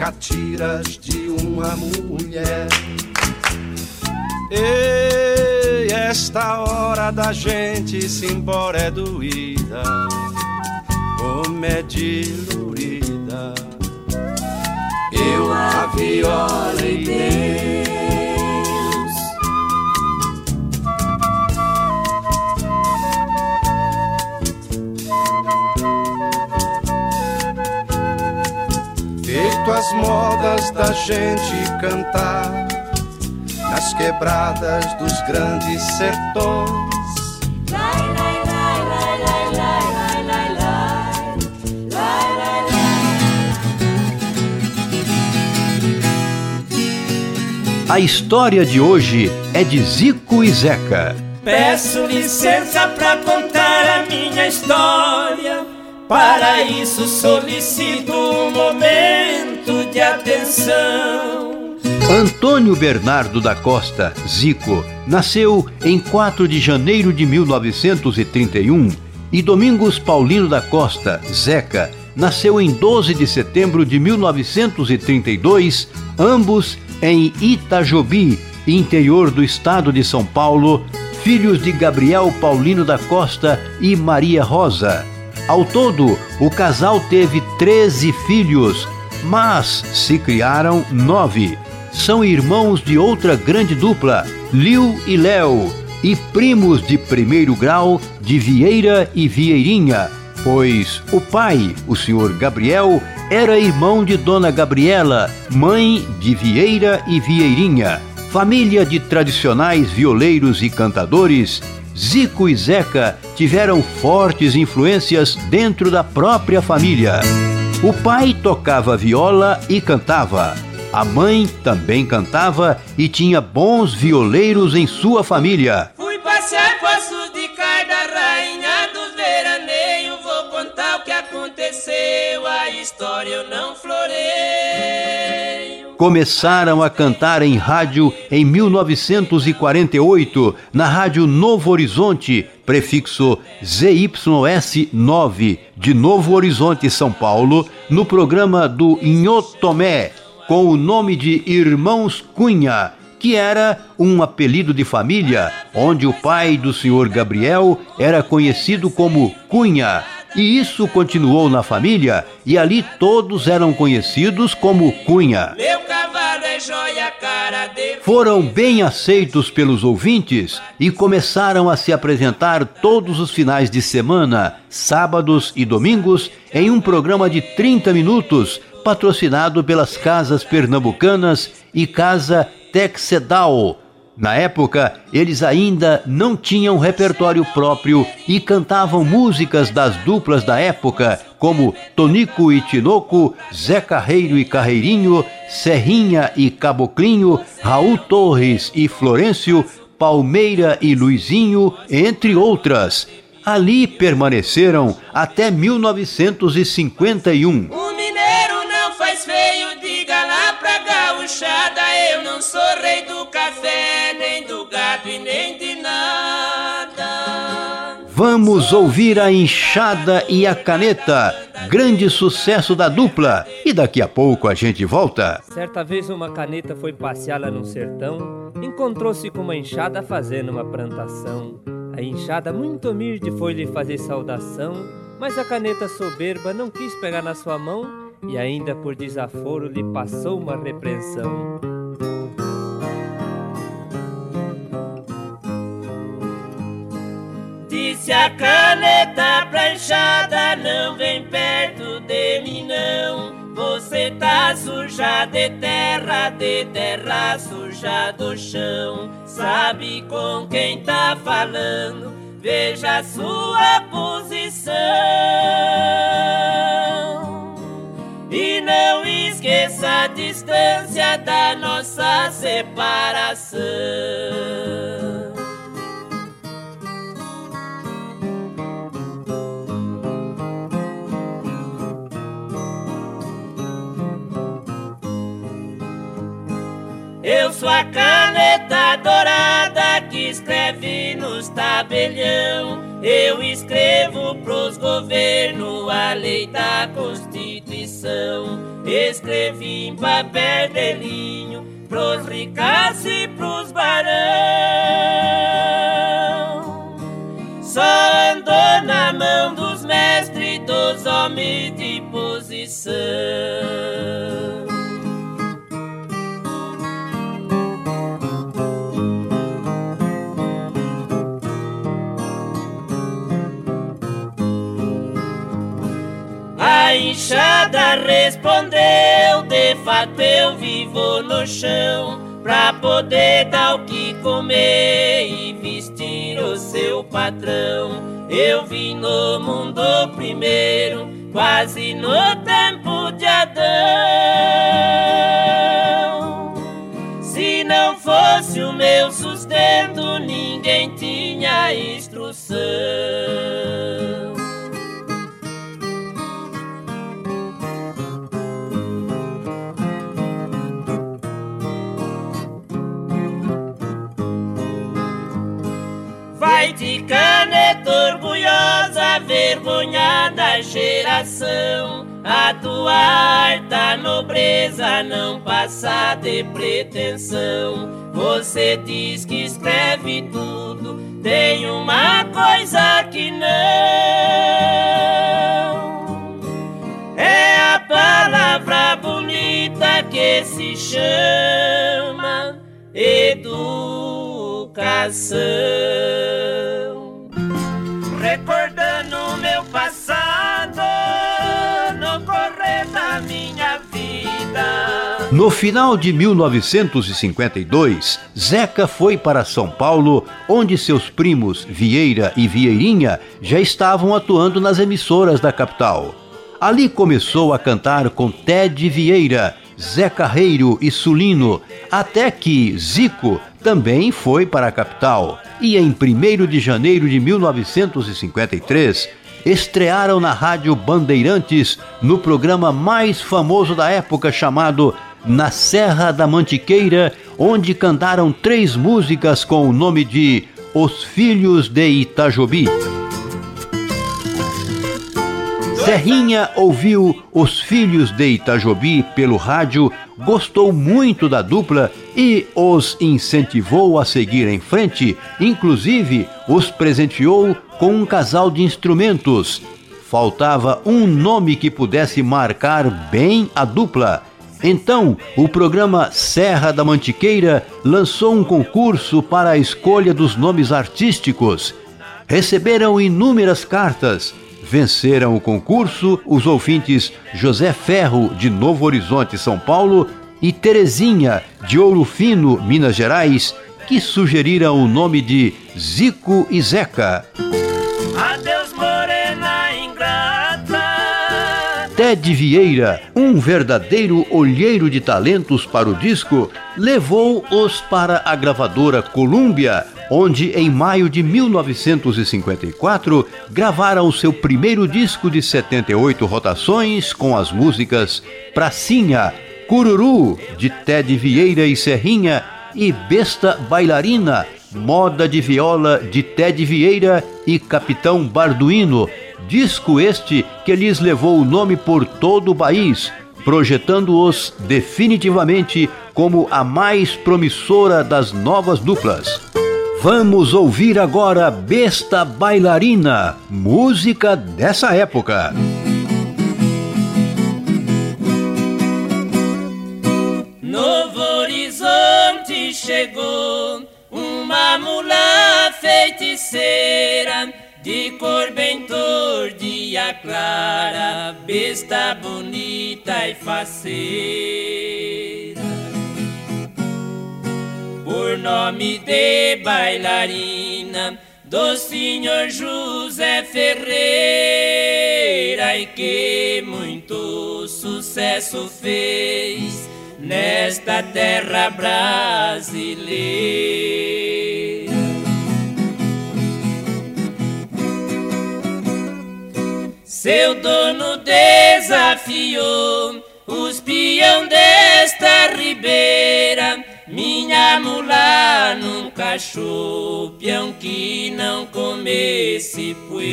catiras de uma mulher. Ei, esta hora da gente se embora é doída, como é dilurida. Eu a viola e. as modas da gente cantar nas quebradas dos grandes sertões. A história de hoje é de Zico e Zeca. Peço licença para contar a minha história. Para isso solicito um momento de atenção. Antônio Bernardo da Costa, Zico, nasceu em 4 de janeiro de 1931 e Domingos Paulino da Costa, Zeca, nasceu em 12 de setembro de 1932, ambos em Itajobi, interior do estado de São Paulo, filhos de Gabriel Paulino da Costa e Maria Rosa. Ao todo, o casal teve 13 filhos, mas se criaram nove. São irmãos de outra grande dupla, Liu e Léo, e primos de primeiro grau de Vieira e Vieirinha, pois o pai, o senhor Gabriel, era irmão de Dona Gabriela, mãe de Vieira e Vieirinha. Família de tradicionais violeiros e cantadores, Zico e Zeca tiveram fortes influências dentro da própria família. O pai tocava viola e cantava. A mãe também cantava e tinha bons violeiros em sua família. Fui passear poços de da rainha dos veraneios. Vou contar o que aconteceu, a história eu não floreio. Começaram a cantar em rádio em 1948, na Rádio Novo Horizonte, prefixo ZYS9, de Novo Horizonte, São Paulo, no programa do Inhotomé, com o nome de Irmãos Cunha, que era um apelido de família, onde o pai do senhor Gabriel era conhecido como Cunha. E isso continuou na família, e ali todos eram conhecidos como Cunha. É. Foram bem aceitos pelos ouvintes e começaram a se apresentar todos os finais de semana, sábados e domingos, em um programa de 30 minutos, patrocinado pelas Casas Pernambucanas e Casa Texedal na época, eles ainda não tinham repertório próprio e cantavam músicas das duplas da época, como Tonico e Tinoco, Zé Carreiro e Carreirinho, Serrinha e Caboclinho, Raul Torres e Florencio, Palmeira e Luizinho, entre outras. Ali permaneceram até 1951. Vamos ouvir a Enxada e a Caneta, grande sucesso da dupla. E daqui a pouco a gente volta. Certa vez uma caneta foi passear lá no sertão, encontrou-se com uma enxada fazendo uma plantação. A enxada, muito humilde, foi lhe fazer saudação, mas a caneta soberba não quis pegar na sua mão e, ainda por desaforo, lhe passou uma repreensão. Disse a caneta pra enxada, não vem perto de mim não. Você tá suja de terra, de terra suja do chão. Sabe com quem tá falando, veja a sua posição. E não esqueça a distância da nossa separação. Tabelião. Eu escrevo pros governos a lei da Constituição. Escrevi em papel de linho pros ricos e pros barão. Só andou na mão dos mestres dos homens de posição. Respondeu: De fato eu vivo no chão, pra poder dar o que comer e vestir o seu patrão. Eu vim no mundo primeiro, quase no tempo de Adão. Se não fosse o meu sustento, ninguém tinha instrução. Orgulhosa, vergonha da geração. A tua alta nobreza não passa de pretensão. Você diz que escreve tudo, tem uma coisa que não. É a palavra bonita que se chama educação. Recordando meu passado no correr da minha vida. No final de 1952, Zeca foi para São Paulo, onde seus primos Vieira e Vieirinha já estavam atuando nas emissoras da capital. Ali começou a cantar com Ted Vieira, Zé Carreiro e Sulino, até que Zico também foi para a capital. E em 1 de janeiro de 1953, estrearam na Rádio Bandeirantes no programa mais famoso da época chamado Na Serra da Mantiqueira, onde cantaram três músicas com o nome de Os Filhos de Itajobi. Serrinha ouviu Os Filhos de Itajobi pelo rádio, gostou muito da dupla e os incentivou a seguir em frente, inclusive os presenteou com um casal de instrumentos. Faltava um nome que pudesse marcar bem a dupla. Então, o programa Serra da Mantiqueira lançou um concurso para a escolha dos nomes artísticos. Receberam inúmeras cartas. Venceram o concurso os ouvintes José Ferro, de Novo Horizonte, São Paulo, e Terezinha, de Ouro Fino, Minas Gerais, que sugeriram o nome de Zico e Zeca. Ted Vieira, um verdadeiro olheiro de talentos para o disco, levou-os para a gravadora Columbia, onde em maio de 1954 gravaram seu primeiro disco de 78 rotações com as músicas Pracinha, Cururu, de Ted Vieira e Serrinha, e Besta Bailarina, Moda de Viola de Ted Vieira e Capitão Barduino, disco este que lhes levou o nome por todo o país, projetando-os definitivamente como a mais promissora das novas duplas. Vamos ouvir agora Besta Bailarina, música dessa época. chegou uma mula feiticeira de cor bem tordia clara, besta bonita e faceira. Por nome de bailarina do senhor José Ferreira e que muito sucesso fez nesta terra brasileira. Seu dono desafiou os peão desta ribeira. Minha mula nunca achou peão que não comesse poeira.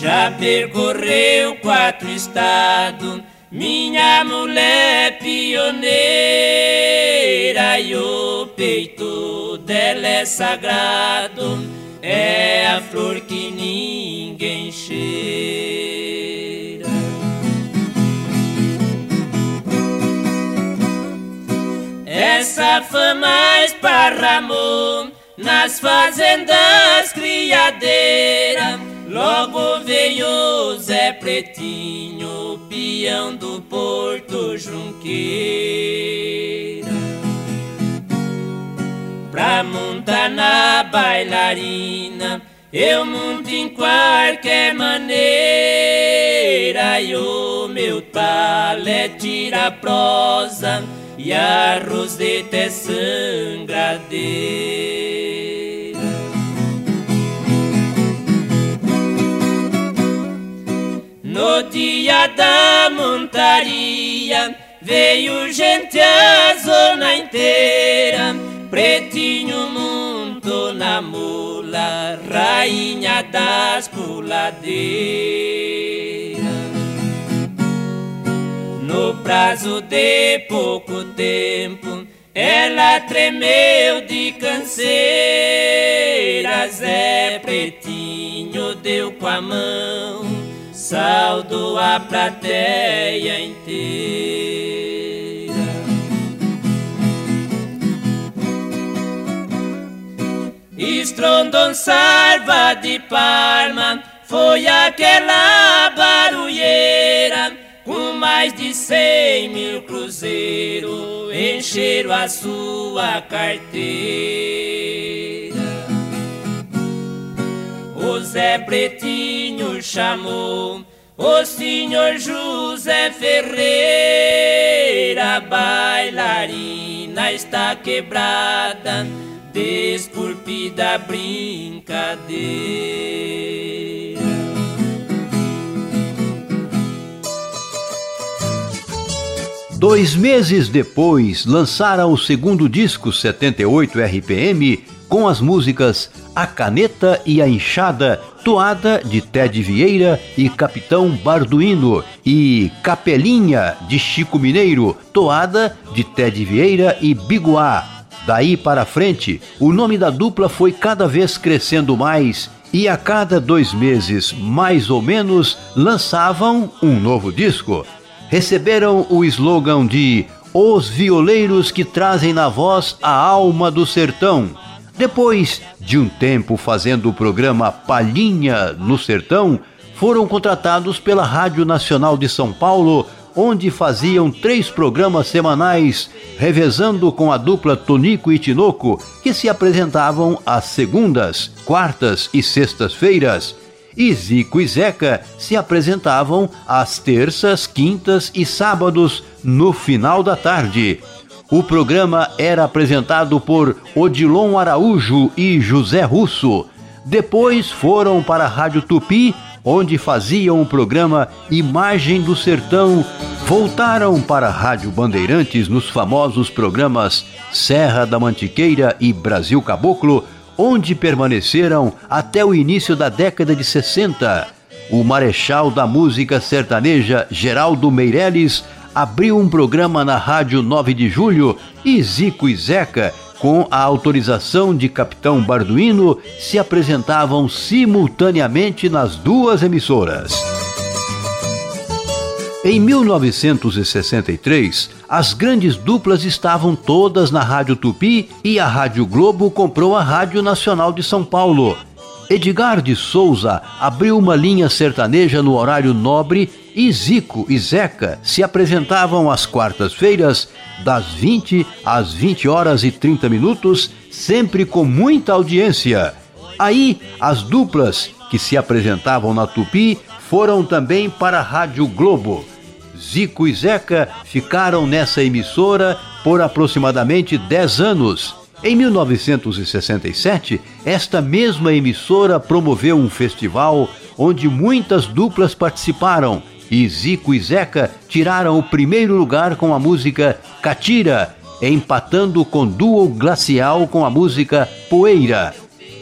Já percorreu quatro estados, minha mulher pioneira e o peito dela é sagrado, é a flor que ninguém cheira. Essa fama esparramou nas fazendas criadeiras Logo veio Zé Pretinho, peão do Porto Junqueira, pra montar na bailarina. Eu monto em qualquer maneira e o meu talé tira prosa e a roseta é sangradeira. No dia da montaria veio gente a zona inteira, pretinho muito na mula, rainha das puladeiras. No prazo de pouco tempo, ela tremeu de canseiras, é pretinho deu com a mão Saldo a plateia inteira. Estrondon salva de palma foi aquela barulheira com mais de cem mil cruzeiros encheram a sua carteira. O Zé Pretinho chamou o senhor José Ferreira, bailarina está quebrada, desculpida brincadeira. Dois meses depois, lançaram o segundo disco 78 RPM com as músicas A Caneta e a Enxada, toada de Ted Vieira e Capitão Barduino, e Capelinha de Chico Mineiro, toada de Ted Vieira e Biguá. Daí para frente, o nome da dupla foi cada vez crescendo mais e a cada dois meses, mais ou menos, lançavam um novo disco. Receberam o slogan de Os Violeiros que trazem na voz a alma do sertão depois de um tempo fazendo o programa Palhinha no Sertão, foram contratados pela Rádio Nacional de São Paulo, onde faziam três programas semanais, revezando com a dupla Tonico e Tinoco, que se apresentavam às segundas, quartas e sextas-feiras. e Zico e Zeca se apresentavam às terças, quintas e sábados no final da tarde. O programa era apresentado por Odilon Araújo e José Russo. Depois foram para a Rádio Tupi, onde faziam o programa Imagem do Sertão. Voltaram para a Rádio Bandeirantes nos famosos programas Serra da Mantiqueira e Brasil Caboclo, onde permaneceram até o início da década de 60. O marechal da música sertaneja Geraldo Meirelles abriu um programa na Rádio 9 de Julho e Zico e Zeca, com a autorização de Capitão Barduino, se apresentavam simultaneamente nas duas emissoras. Em 1963, as grandes duplas estavam todas na Rádio Tupi e a Rádio Globo comprou a Rádio Nacional de São Paulo. Edgar de Souza abriu uma linha sertaneja no horário nobre e Zico e Zeca se apresentavam às quartas-feiras, das 20 às 20 horas e 30 minutos, sempre com muita audiência. Aí, as duplas que se apresentavam na Tupi foram também para a Rádio Globo. Zico e Zeca ficaram nessa emissora por aproximadamente 10 anos. Em 1967, esta mesma emissora promoveu um festival onde muitas duplas participaram e Zico e Zeca tiraram o primeiro lugar com a música Catira, empatando com Duo Glacial com a música Poeira.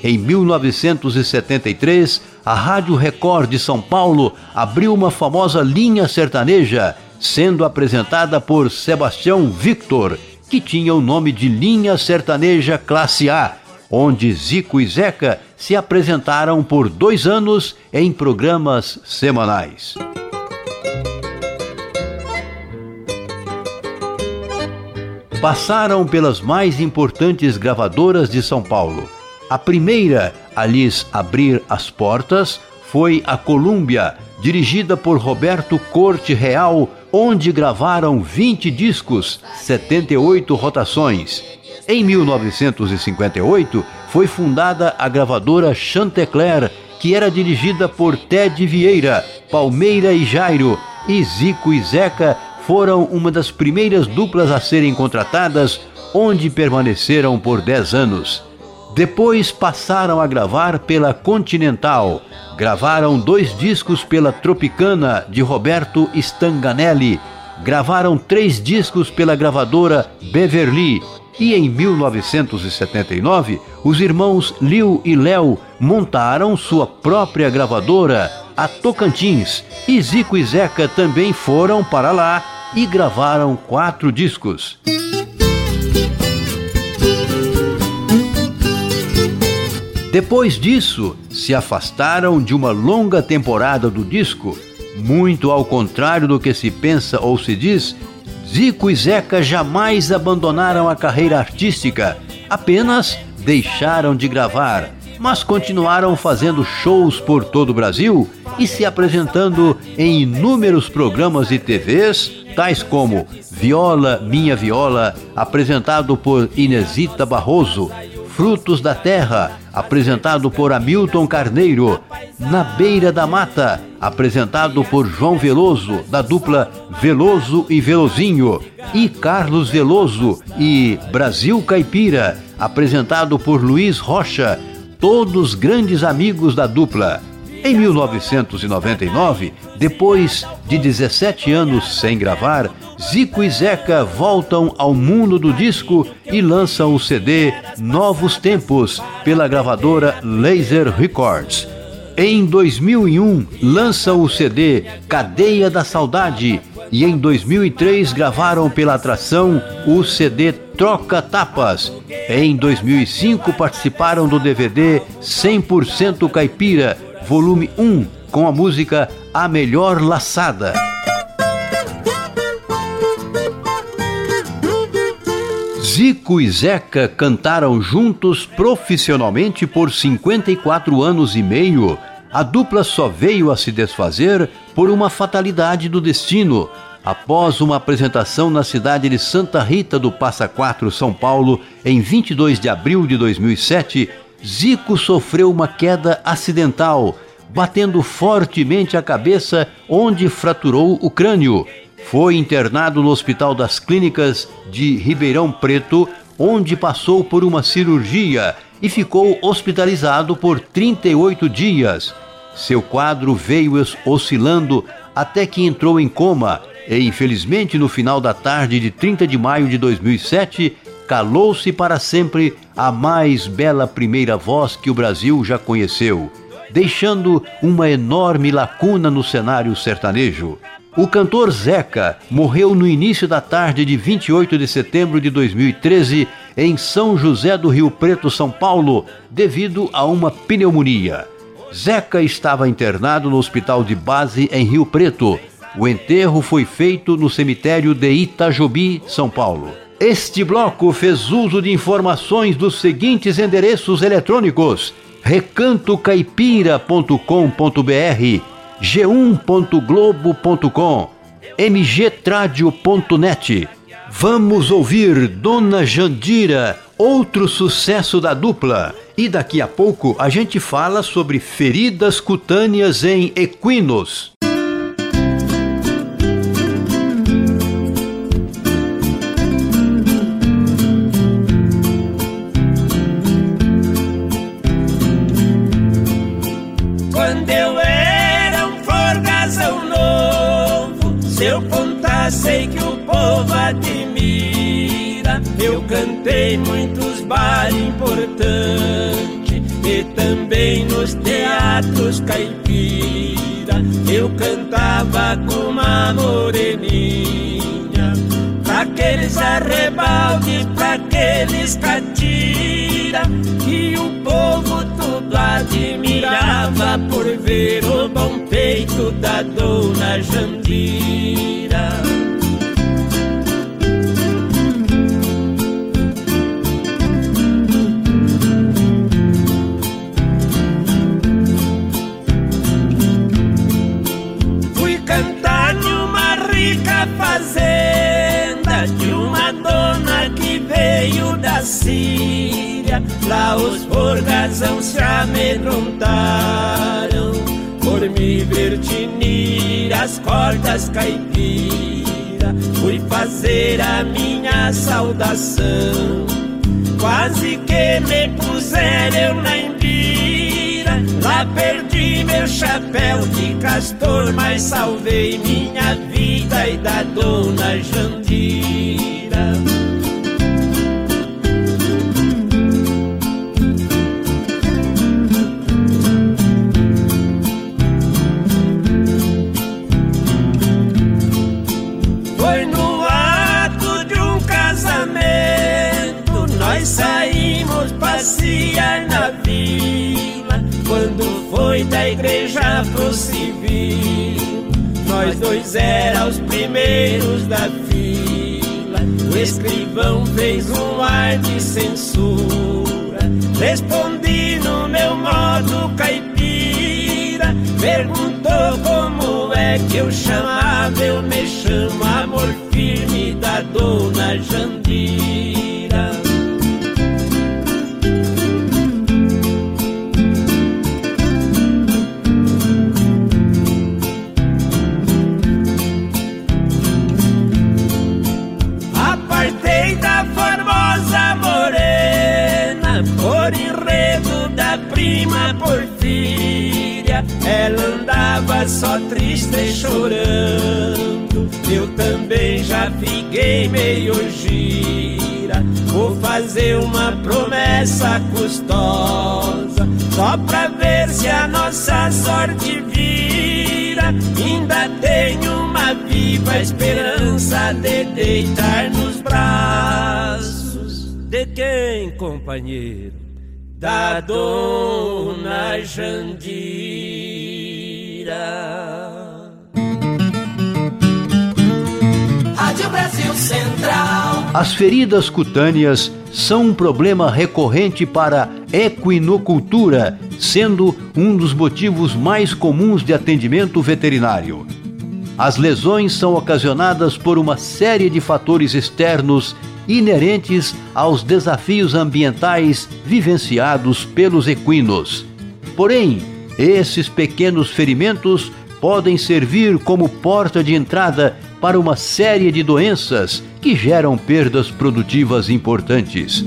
Em 1973, a Rádio Record de São Paulo abriu uma famosa linha sertaneja, sendo apresentada por Sebastião Victor, que tinha o nome de Linha Sertaneja Classe A, onde Zico e Zeca se apresentaram por dois anos em programas semanais. Passaram pelas mais importantes gravadoras de São Paulo. A primeira a lhes abrir as portas foi a Columbia, dirigida por Roberto Corte Real, onde gravaram 20 discos, 78 rotações. Em 1958, foi fundada a gravadora Chantecler, que era dirigida por Ted Vieira, Palmeira e Jairo, e Zico e Zeca foram uma das primeiras duplas a serem contratadas, onde permaneceram por 10 anos. Depois passaram a gravar pela Continental. Gravaram dois discos pela Tropicana, de Roberto Stanganelli. Gravaram três discos pela gravadora Beverly. E em 1979, os irmãos Liu e Léo montaram sua própria gravadora, a Tocantins. E Zico e Zeca também foram para lá e gravaram quatro discos. Depois disso, se afastaram de uma longa temporada do disco, muito ao contrário do que se pensa ou se diz, Zico e Zeca jamais abandonaram a carreira artística, apenas deixaram de gravar, mas continuaram fazendo shows por todo o Brasil e se apresentando em inúmeros programas de TVs, tais como Viola, Minha Viola, apresentado por Inesita Barroso, Frutos da Terra, apresentado por Hamilton Carneiro, Na Beira da Mata, apresentado por João Veloso, da dupla Veloso e Velozinho, e Carlos Veloso e Brasil Caipira, apresentado por Luiz Rocha, todos grandes amigos da dupla. Em 1999, depois de 17 anos sem gravar, Zico e Zeca voltam ao mundo do disco e lançam o CD Novos Tempos pela gravadora Laser Records. Em 2001, lançam o CD Cadeia da Saudade e em 2003 gravaram pela atração o CD Troca Tapas. Em 2005 participaram do DVD 100% Caipira volume 1, com a música A Melhor Laçada. Zico e Zeca cantaram juntos profissionalmente por 54 anos e meio. A dupla só veio a se desfazer por uma fatalidade do destino. Após uma apresentação na cidade de Santa Rita do Passa Quatro, São Paulo, em 22 de abril de 2007, Zico sofreu uma queda acidental, batendo fortemente a cabeça, onde fraturou o crânio. Foi internado no Hospital das Clínicas de Ribeirão Preto, onde passou por uma cirurgia e ficou hospitalizado por 38 dias. Seu quadro veio oscilando até que entrou em coma e, infelizmente, no final da tarde de 30 de maio de 2007, calou-se para sempre a mais bela primeira voz que o Brasil já conheceu, deixando uma enorme lacuna no cenário sertanejo. O cantor Zeca morreu no início da tarde de 28 de setembro de 2013 em São José do Rio Preto, São Paulo, devido a uma pneumonia. Zeca estava internado no hospital de base em Rio Preto. O enterro foi feito no cemitério de Itajobi, São Paulo. Este bloco fez uso de informações dos seguintes endereços eletrônicos: recantocaipira.com.br, g1.globo.com, mgtradio.net. Vamos ouvir Dona Jandira, outro sucesso da dupla. E daqui a pouco a gente fala sobre feridas cutâneas em equinos. Admira. Eu cantei muitos bar importantes e também nos teatros caipira. Eu cantava com uma moreninha, pra aqueles arrebaldes, pra aqueles catira, que o povo tudo admirava por ver o bom peito da dona Jandira. Síria. Lá os forgazão se amedrontaram por me ver tinir as cordas caipira. Fui fazer a minha saudação. Quase que me puseram na embira. Lá perdi meu chapéu de castor, mas salvei minha vida e da dona Jandira. Passear na vila. Quando foi da igreja pro civil, nós dois eram os primeiros da fila. O escrivão fez um ar de censura. Respondi no meu modo caipira. Perguntou como é que eu chamava, eu me chamo amor firme da dona Jandira. Por enredo da prima Porfíria. Ela andava só triste e chorando. Eu também já fiquei meio gira. Vou fazer uma promessa custosa, só pra ver se a nossa sorte vira. Ainda tenho uma viva esperança de deitar nos braços. De quem, companheiro? da dona Jandira. Rádio Brasil Central. As feridas cutâneas são um problema recorrente para equinocultura, sendo um dos motivos mais comuns de atendimento veterinário. As lesões são ocasionadas por uma série de fatores externos inerentes aos desafios ambientais vivenciados pelos equinos. Porém, Esses pequenos ferimentos podem servir como porta de entrada para uma série de doenças que geram perdas produtivas importantes.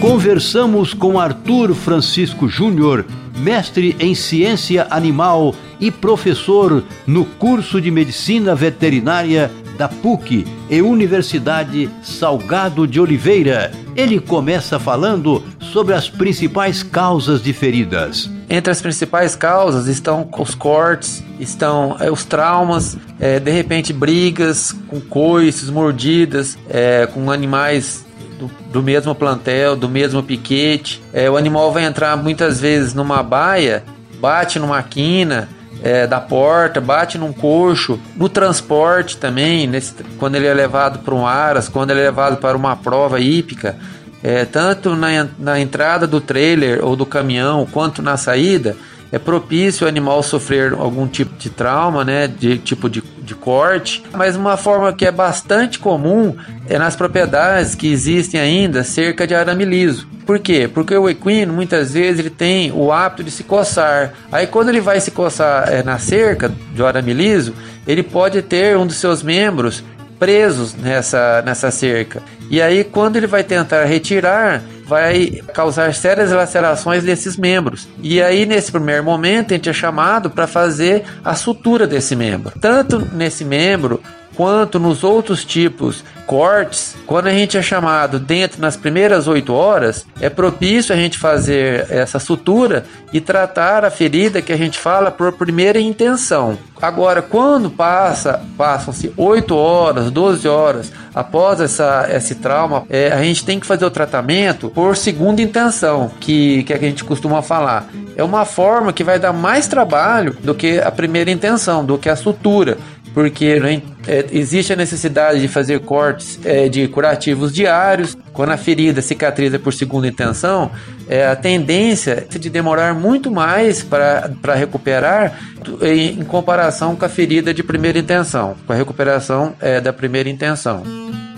Conversamos com Arthur Francisco Júnior, mestre em ciência animal e professor no curso de medicina veterinária da PUC e Universidade Salgado de Oliveira. Ele começa falando sobre as principais causas de feridas. Entre as principais causas estão os cortes, estão é, os traumas, é, de repente brigas com coices, mordidas, é, com animais do, do, mesmo plantel, do mesmo piquete. É, o animal vai entrar muitas vezes numa baia, bate numa quina, é, da porta, bate num coxo, no transporte também, nesse, quando ele é levado para um aras, quando ele é levado para uma prova hípica, é, tanto na, na entrada do trailer ou do caminhão quanto na saída, é propício o animal sofrer algum tipo de trauma, né, de tipo de, de corte, mas uma forma que é bastante comum é nas propriedades que existem ainda cerca de arame liso. Por quê? Porque o equino muitas vezes ele tem o hábito de se coçar. Aí quando ele vai se coçar é, na cerca do arame liso, ele pode ter um dos seus membros presos nessa, nessa cerca. E aí quando ele vai tentar retirar, vai causar sérias lacerações desses membros. E aí nesse primeiro momento a gente é chamado para fazer a sutura desse membro. Tanto nesse membro quanto nos outros tipos cortes, quando a gente é chamado dentro nas primeiras oito horas, é propício a gente fazer essa sutura e tratar a ferida que a gente fala por primeira intenção. Agora, quando passa, passam-se 8 horas, 12 horas após essa, esse trauma, é, a gente tem que fazer o tratamento por segunda intenção, que, que é que a gente costuma falar. É uma forma que vai dar mais trabalho do que a primeira intenção, do que a sutura porque né, é, existe a necessidade de fazer cortes é, de curativos diários. Quando a ferida cicatriza por segunda intenção, é, a tendência é de demorar muito mais para recuperar em, em, comparação com a ferida de primeira intenção, com a recuperação é, da primeira intenção.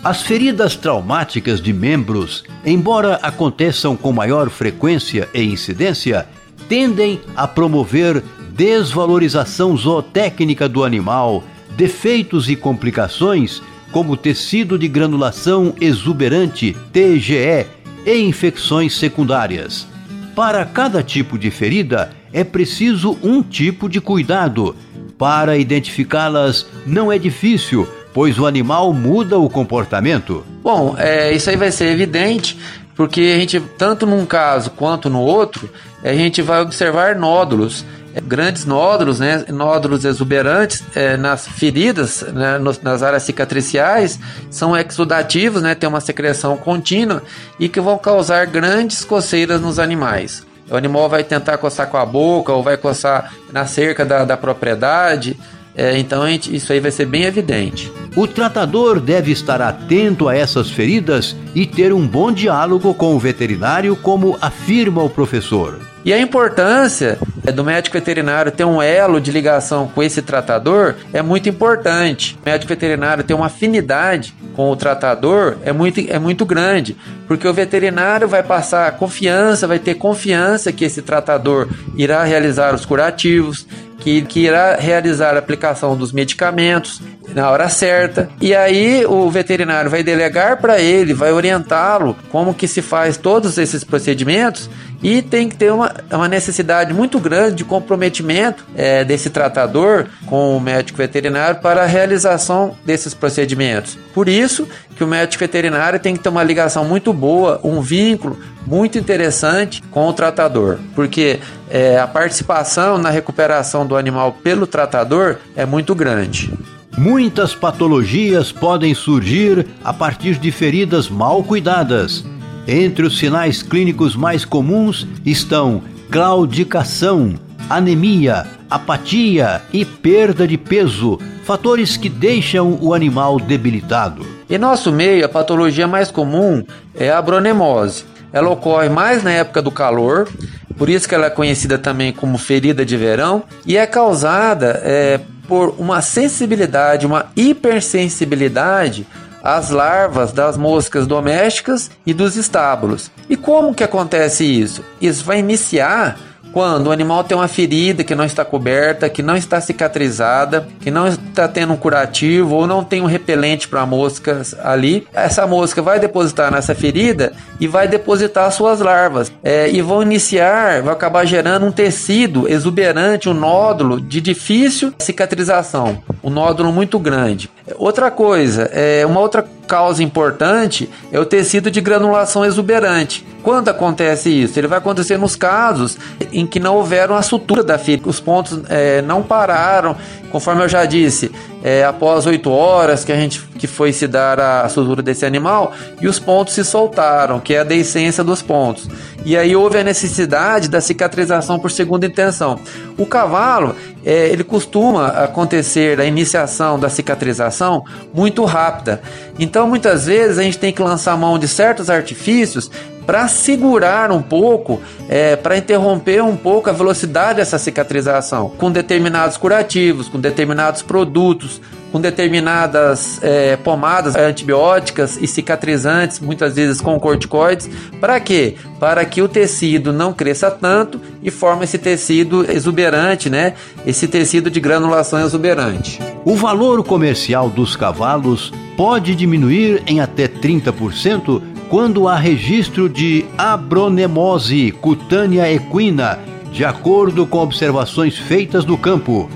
As feridas traumáticas de membros, embora aconteçam com maior frequência e incidência, tendem a promover desvalorização zootécnica do animal, defeitos e complicações, como tecido de granulação exuberante, TGE, e infecções secundárias. Para cada tipo de ferida, é preciso um tipo de cuidado. Para identificá-las, não é difícil, pois o animal muda o comportamento. Bom, é, isso aí vai ser evidente, porque a gente, tanto num caso quanto no outro, a gente vai observar nódulos grandes nódulos, né, nódulos exuberantes é, nas feridas, né, nas áreas cicatriciais, são exudativos, né, tem uma secreção contínua e que vão causar grandes coceiras nos animais. O animal vai tentar coçar com a boca ou vai coçar na cerca da, da propriedade. É, então isso aí vai ser bem evidente. O tratador deve estar atento a essas feridas e ter um bom diálogo com o veterinário, como afirma o professor. E a importância é, do médico veterinário ter um elo de ligação com esse tratador é muito importante. O médico veterinário ter uma afinidade com o tratador é muito, é muito grande, porque o veterinário vai passar confiança, vai ter confiança que esse tratador irá realizar os curativos, que, que irá realizar a aplicação dos medicamentos na hora certa. E aí o veterinário vai delegar para ele, vai orientá-lo como que se faz todos esses procedimentos e tem que ter uma, uma necessidade muito grande de comprometimento é, desse tratador com o médico veterinário para a realização desses procedimentos. Por isso que o médico veterinário tem que ter uma ligação muito boa, um vínculo muito interessante com o tratador, porque é, a participação na recuperação do animal pelo tratador é muito grande. Muitas patologias podem surgir a partir de feridas mal cuidadas. Entre os sinais clínicos mais comuns estão claudicação, anemia, apatia e perda de peso, fatores que deixam o animal debilitado. Em nosso meio, a patologia mais comum é a abronemose. Ela ocorre mais na época do calor, por isso que ela é conhecida também como ferida de verão, e é causada é, por uma sensibilidade, uma hipersensibilidade as larvas das moscas domésticas e dos estábulos. E como que acontece isso? Isso vai iniciar quando o animal tem uma ferida que não está coberta, que não está cicatrizada, que não está tendo um curativo ou não tem um repelente para moscas ali. Essa mosca vai depositar nessa ferida e vai depositar suas larvas é, e vão iniciar, vai acabar gerando um tecido exuberante, um nódulo de difícil cicatrização, um nódulo muito grande. Outra coisa, é uma outra causa importante é o tecido de granulação exuberante. Quando acontece isso? Ele vai acontecer nos casos em que não houveram a sutura da ferida, os pontos é, não pararam, conforme eu já disse, é, após oito horas que a gente que foi se dar a sutura desse animal e os pontos se soltaram, que é a deiscência dos pontos. E aí houve a necessidade da cicatrização por segunda intenção. O cavalo, é, ele costuma acontecer a iniciação da cicatrização muito rápida. Então, muitas vezes a gente tem que lançar mão de certos artifícios para segurar um pouco, é, para interromper um pouco a velocidade dessa cicatrização, com determinados curativos, com determinados produtos, com determinadas é, pomadas antibióticas e cicatrizantes, muitas vezes com corticoides. Para quê? Para que o tecido não cresça tanto e forme esse tecido exuberante, né? Esse tecido de granulação exuberante. O valor comercial dos cavalos pode diminuir em até 30% quando há registro de abronemose cutânea equina, de acordo com observações feitas no campo.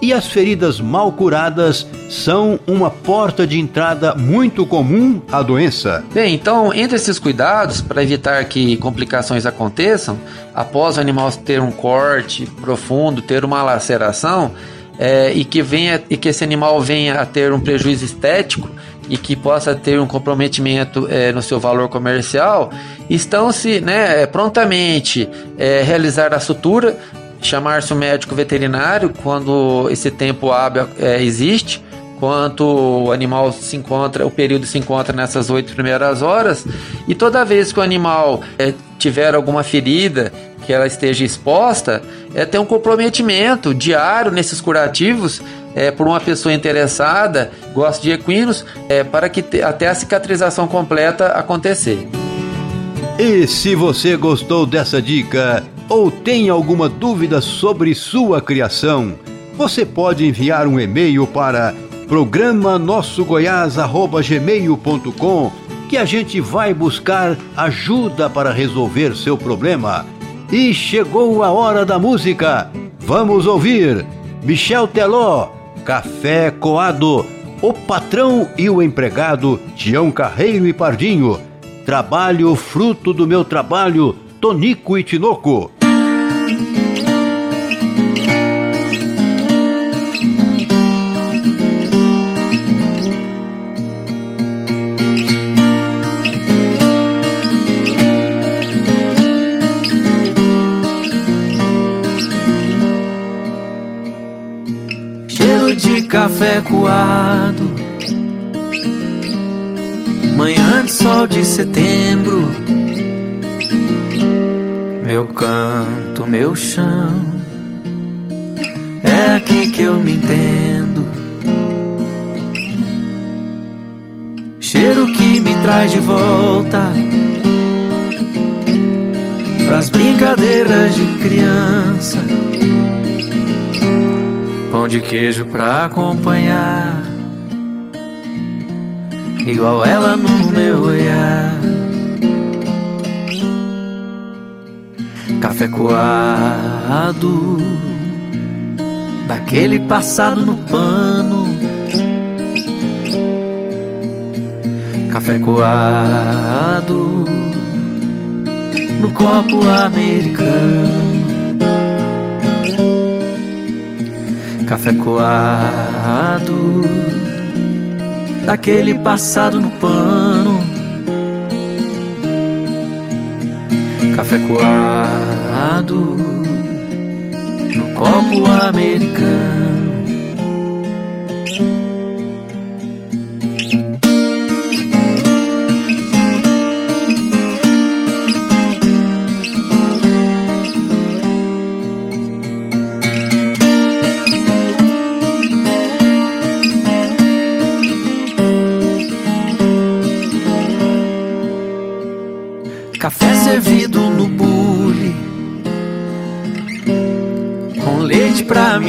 E as feridas mal curadas são uma porta de entrada muito comum à doença. Bem, então, entre esses cuidados, para evitar que complicações aconteçam, após o animal ter um corte profundo, ter uma laceração, é, e, que venha, e que esse animal venha a ter um prejuízo estético, e que possa ter um comprometimento é, no seu valor comercial, estão-se né, prontamente é, realizar a sutura, chamar-se um médico veterinário quando esse tempo hábil é, existe, quanto o animal se encontra, o período se encontra nessas oito primeiras horas, e toda vez que o animal é, tiver alguma ferida que ela esteja exposta, é ter um comprometimento diário nesses curativos é, por uma pessoa interessada, gosta de equinos, é, para que te, até a cicatrização completa acontecer. E se você gostou dessa dica ou tem alguma dúvida sobre sua criação, você pode enviar um e-mail para programa nossogoiás@gmail.com que a gente vai buscar ajuda para resolver seu problema. E chegou a hora da música. Vamos ouvir Michel Teló Café Coado, O Patrão e o Empregado, Tião Carreiro e Pardinho, Trabalho Fruto do Meu Trabalho, Tonico e Tinoco. Café coado. Manhã de sol de setembro. Meu canto, meu chão. É aqui que eu me entendo. Cheiro que me traz de volta pras brincadeiras de criança de queijo pra acompanhar. Igual ela no meu olhar. Café coado, daquele passado no pano. Café coado, no copo americano. Café coado Daquele passado no pano. Café coado No copo americano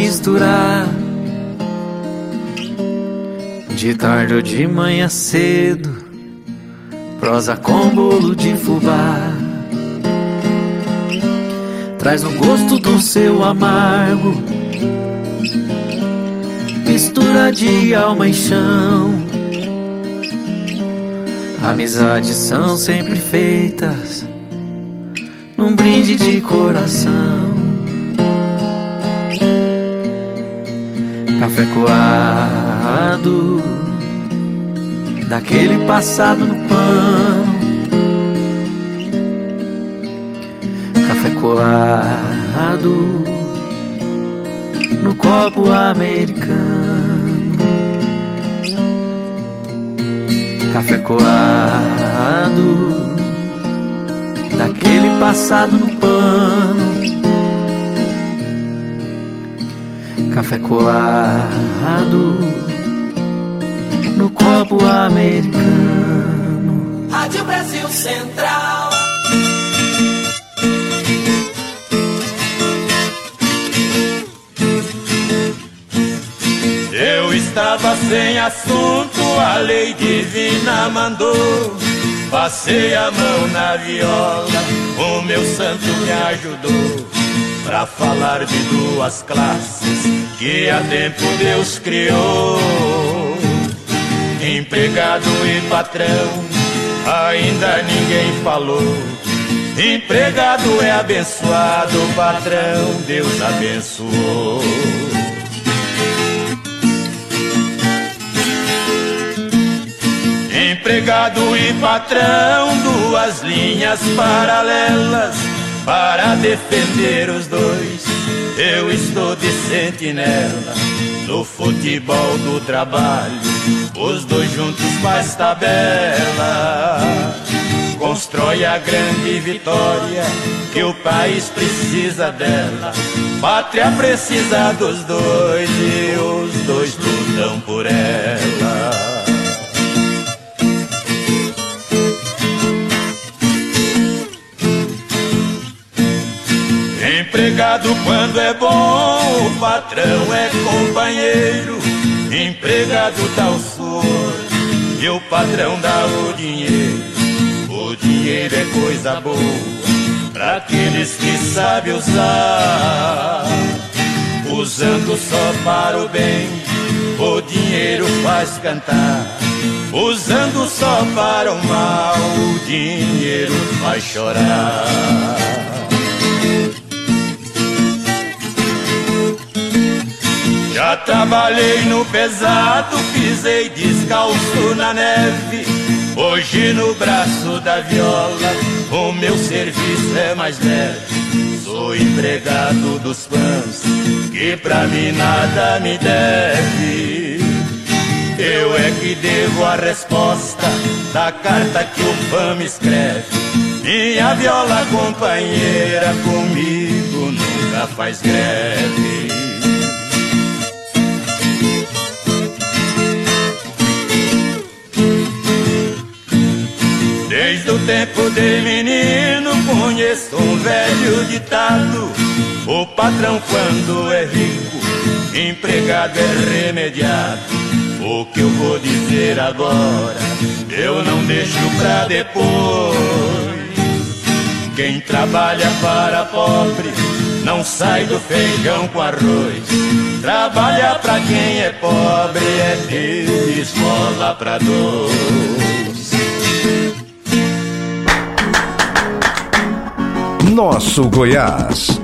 misturar. De tarde ou de manhã cedo, prosa com bolo de fubá. Traz o gosto do seu amargo, mistura de alma e chão. Amizades são sempre feitas num brinde de coração. Café coado daquele passado no pão. Café coado no copo americano. Café coado daquele passado no pano. Café coado no copo americano. Rádio Brasil Central. Eu estava sem assunto, a lei divina mandou Passei a mão na viola, o meu santo me ajudou Pra falar de duas classes que há tempo Deus criou. Empregado e patrão, ainda ninguém falou. Empregado é abençoado, patrão Deus abençoou. Empregado e patrão, duas linhas paralelas para defender os dois. Eu estou de sentinela no futebol do trabalho. Os dois juntos faz tabela. Constrói a grande vitória que o país precisa dela. Pátria precisa dos dois e os dois lutam por ela. Empregado quando é bom, o patrão é companheiro. Empregado dá o suor e o patrão dá o dinheiro. O dinheiro é coisa boa para aqueles que sabem usar. Usando só para o bem, o dinheiro faz cantar. Usando só para o mal, o dinheiro faz chorar. Já trabalhei no pesado, pisei descalço na neve. Hoje no braço da viola, o meu serviço é mais leve. Sou empregado dos fãs, que pra mim nada me deve. Eu é que devo a resposta da carta que o fã me escreve. Minha viola companheira comigo nunca faz greve. Tempo de menino conheço um velho ditado. O patrão quando é rico, empregado é remediado. O que eu vou dizer agora, eu não deixo pra depois. Quem trabalha para pobre, não sai do feijão com arroz. Trabalha pra quem é pobre, é ter esmola pra dois Nosso Goiás.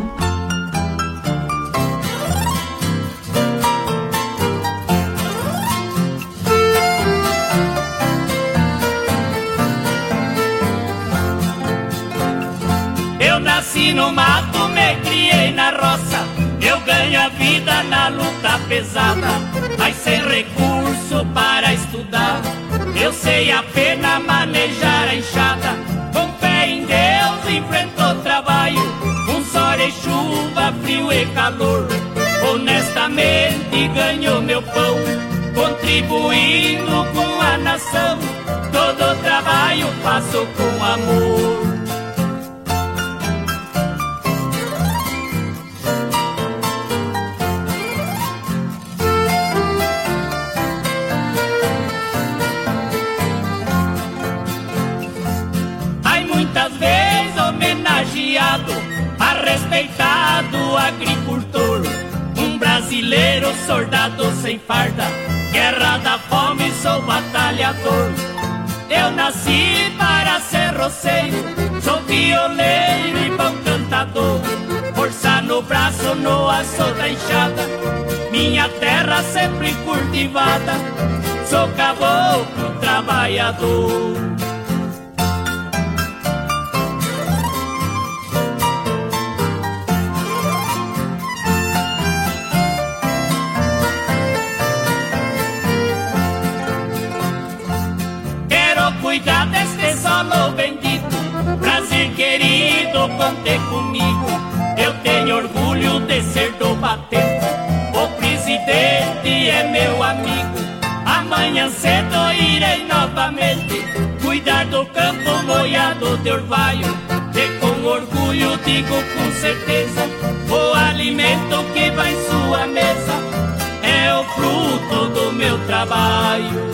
Eu nasci no mato, me criei na roça. Eu ganho a vida na luta pesada, mas sem recurso para estudar. Eu sei apenas manejar a enxada. Enfrentou trabalho, com sol e chuva, frio e calor. Honestamente ganhou meu pão, contribuindo com a nação. Todo trabalho faço com amor. Deitado agricultor, um brasileiro soldado sem farda, guerra da fome, sou batalhador. Eu nasci para ser roceiro, sou violeiro e bom cantador. Força no braço, no aço da enxada, minha terra sempre cultivada. Sou caboclo trabalhador. Conte comigo. Eu tenho orgulho de ser do batente, o presidente é meu amigo. Amanhã cedo irei novamente cuidar do campo molhado de orvalho. E com orgulho digo com certeza: o alimento que vai em sua mesa é o fruto do meu trabalho.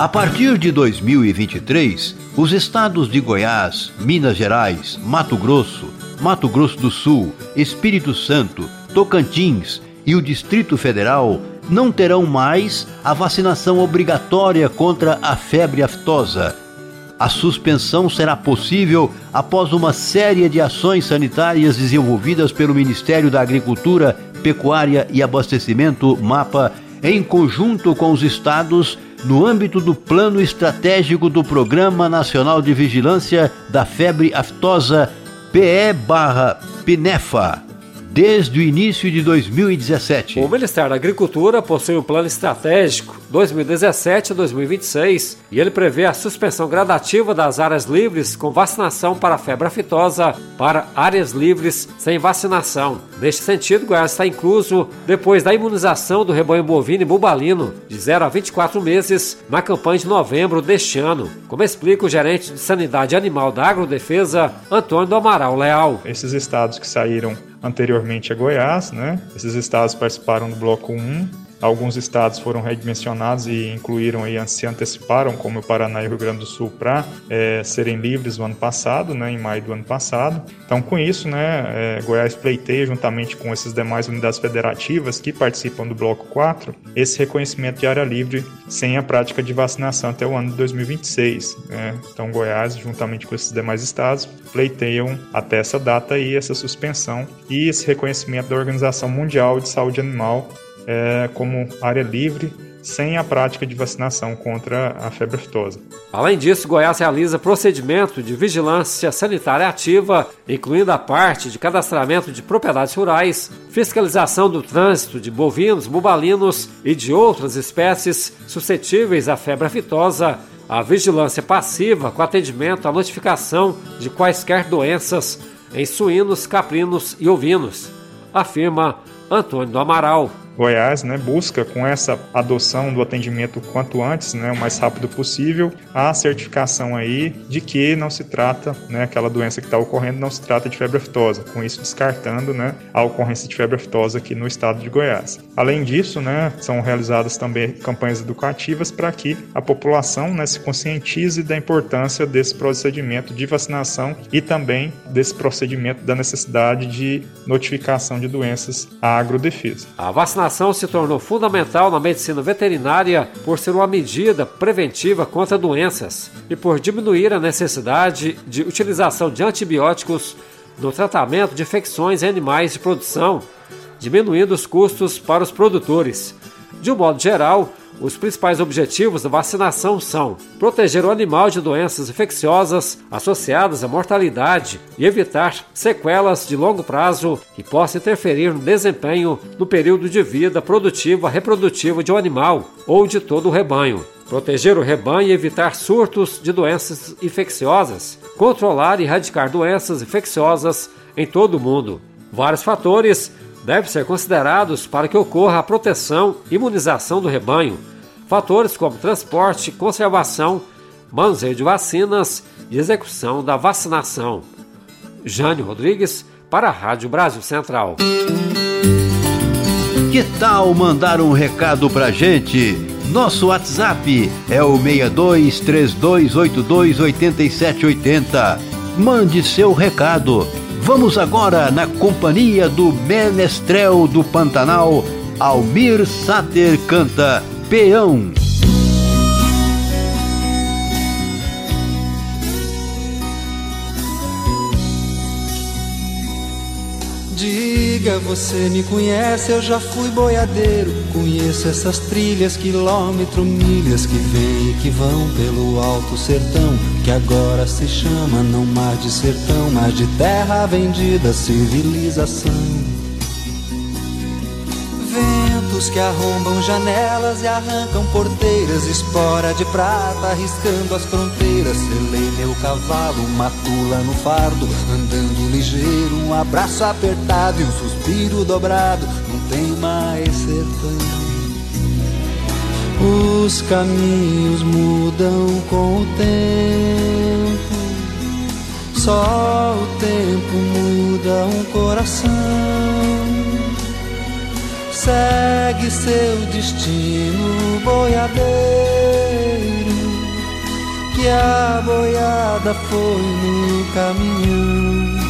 A partir de 2023, os estados de Goiás, Minas Gerais, Mato Grosso, Mato Grosso do Sul, Espírito Santo, Tocantins e o Distrito Federal não terão mais a vacinação obrigatória contra a febre aftosa. A suspensão será possível após uma série de ações sanitárias desenvolvidas pelo Ministério da Agricultura, Pecuária e Abastecimento, MAPA, em conjunto com os estados no âmbito do Plano Estratégico do Programa Nacional de Vigilância da Febre Aftosa PE/PNEFA desde o início de 2017. O Ministério da Agricultura possui um plano estratégico 2017 a 2026 e ele prevê a suspensão gradativa das áreas livres com vacinação para a febre aftosa para áreas livres sem vacinação. Neste sentido, Goiás está incluso depois da imunização do rebanho bovino e bubalino de 0 a 24 meses na campanha de novembro deste ano, como explica o gerente de Sanidade Animal da Agrodefesa, Antônio do Amaral Leal. Esses estados que saíram anteriormente a Goiás, né? Esses estados participaram do bloco 1 Alguns estados foram redimensionados e incluíram e se anteciparam, como o Paraná e o Rio Grande do Sul, para é, serem livres no ano passado, né, em maio do ano passado. Então, com isso, né, é, Goiás pleiteia, juntamente com essas demais unidades federativas que participam do Bloco 4, esse reconhecimento de área livre sem a prática de vacinação até o ano de 2026. Né? Então, Goiás, juntamente com esses demais estados, pleiteiam até essa data aí essa suspensão e esse reconhecimento da Organização Mundial de Saúde Animal é, como área livre sem a prática de vacinação contra a febre aftosa. Além disso, Goiás realiza procedimento de vigilância sanitária ativa, incluindo a parte de cadastramento de propriedades rurais, fiscalização do trânsito de bovinos, bubalinos e de outras espécies suscetíveis à febre aftosa, a vigilância passiva com atendimento à notificação de quaisquer doenças em suínos, caprinos e ovinos, afirma Antônio do Amaral. Goiás né, busca, com essa adoção do atendimento quanto antes, né, o mais rápido possível, a certificação aí de que não se trata, né, aquela doença que está ocorrendo não se trata de febre aftosa, com isso descartando né, a ocorrência de febre aftosa aqui no estado de Goiás. Além disso, né, são realizadas também campanhas educativas para que a população né, se conscientize da importância desse procedimento de vacinação e também desse procedimento da necessidade de notificação de doenças à agrodefesa. A vacinação vacinação se tornou fundamental na medicina veterinária por ser uma medida preventiva contra doenças e por diminuir a necessidade de utilização de antibióticos no tratamento de infecções em animais de produção, diminuindo os custos para os produtores. De um modo geral, os principais objetivos da vacinação são proteger o animal de doenças infecciosas associadas à mortalidade e evitar sequelas de longo prazo que possam interferir no desempenho no período de vida produtiva reprodutiva de um animal ou de todo o rebanho. Proteger o rebanho e evitar surtos de doenças infecciosas. Controlar e erradicar doenças infecciosas em todo o mundo. Vários fatores devem ser considerados para que ocorra a proteção e imunização do rebanho. Fatores como transporte, conservação, manuseio de vacinas e execução da vacinação. Jânio Rodrigues, para a Rádio Brasil Central. Que tal mandar um recado pra gente? Nosso WhatsApp é o 6232828780. Mande seu recado. Vamos agora na companhia do Menestrel do Pantanal, Almir Sater canta Peão. Diga, você me conhece, eu já fui boiadeiro. Conheço essas trilhas, quilômetro, milhas que vêm e que vão pelo alto sertão. Que agora se chama não mais de sertão, mas de terra vendida, civilização que arrombam janelas e arrancam porteiras, espora de prata arriscando as fronteiras. Selei meu cavalo, uma tula no fardo, andando ligeiro, um abraço apertado e um suspiro dobrado. Não tem mais sertão. Os caminhos mudam com o tempo. Só o tempo muda um coração segue seu destino, boiadeiro, que a boiada foi no caminhão.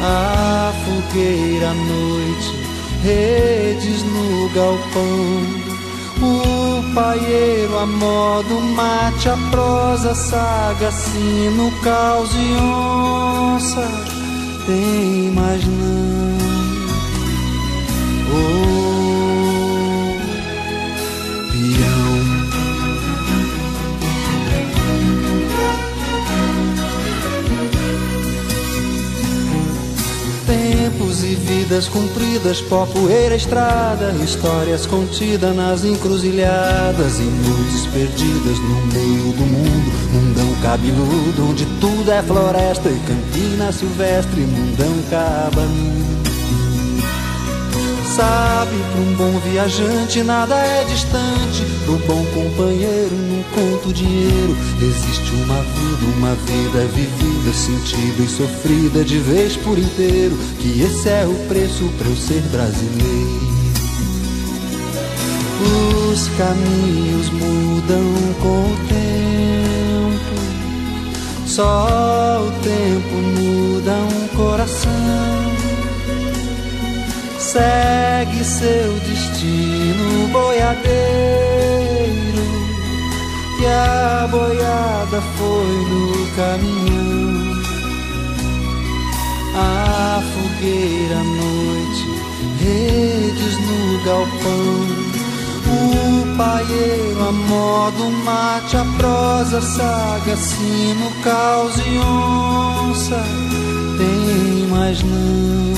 A fogueira à noite, redes no galpão. O paieiro a modo mate, a prosa saga, sino, caos e onça. Tem mais não Tempos e vidas cumpridas, pó, poeira, estrada, histórias contidas nas encruzilhadas e noites perdidas no meio do mundo, mundão cabeludo, onde tudo é floresta e campina silvestre, mundão cabanudo. Sabe, para um bom viajante nada é distante. Pro bom companheiro não conta o dinheiro. Existe uma vida, uma vida vivida, sentida e sofrida de vez por inteiro. Que esse é o preço para eu ser brasileiro. Os caminhos mudam com o tempo. Só o tempo muda um coração segue seu destino, boiadeiro, que a boiada foi no caminhão. A fogueira à noite, redes no galpão. O paieiro a modo mate, a prosa, saga, sino, caos e onça. Tem mais não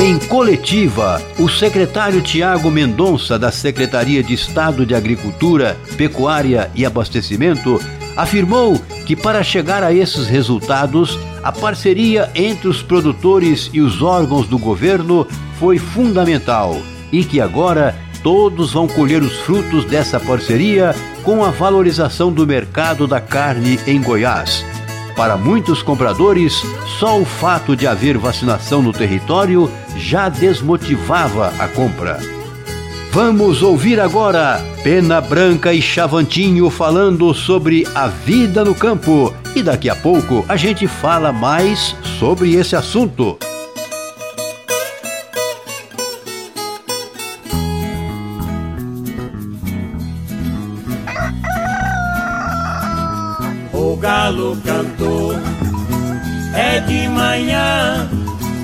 Em coletiva, o secretário Tiago Mendonça, da Secretaria de Estado de Agricultura, Pecuária e Abastecimento, afirmou que para chegar a esses resultados, a parceria entre os produtores e os órgãos do governo foi fundamental e que agora todos vão colher os frutos dessa parceria com a valorização do mercado da carne em Goiás. Para muitos compradores, só o fato de haver vacinação no território já desmotivava a compra. Vamos ouvir agora Pena Branca e Chavantinho falando sobre a vida no campo. E daqui a pouco a gente fala mais sobre esse assunto. Galo cantou, é de manhã,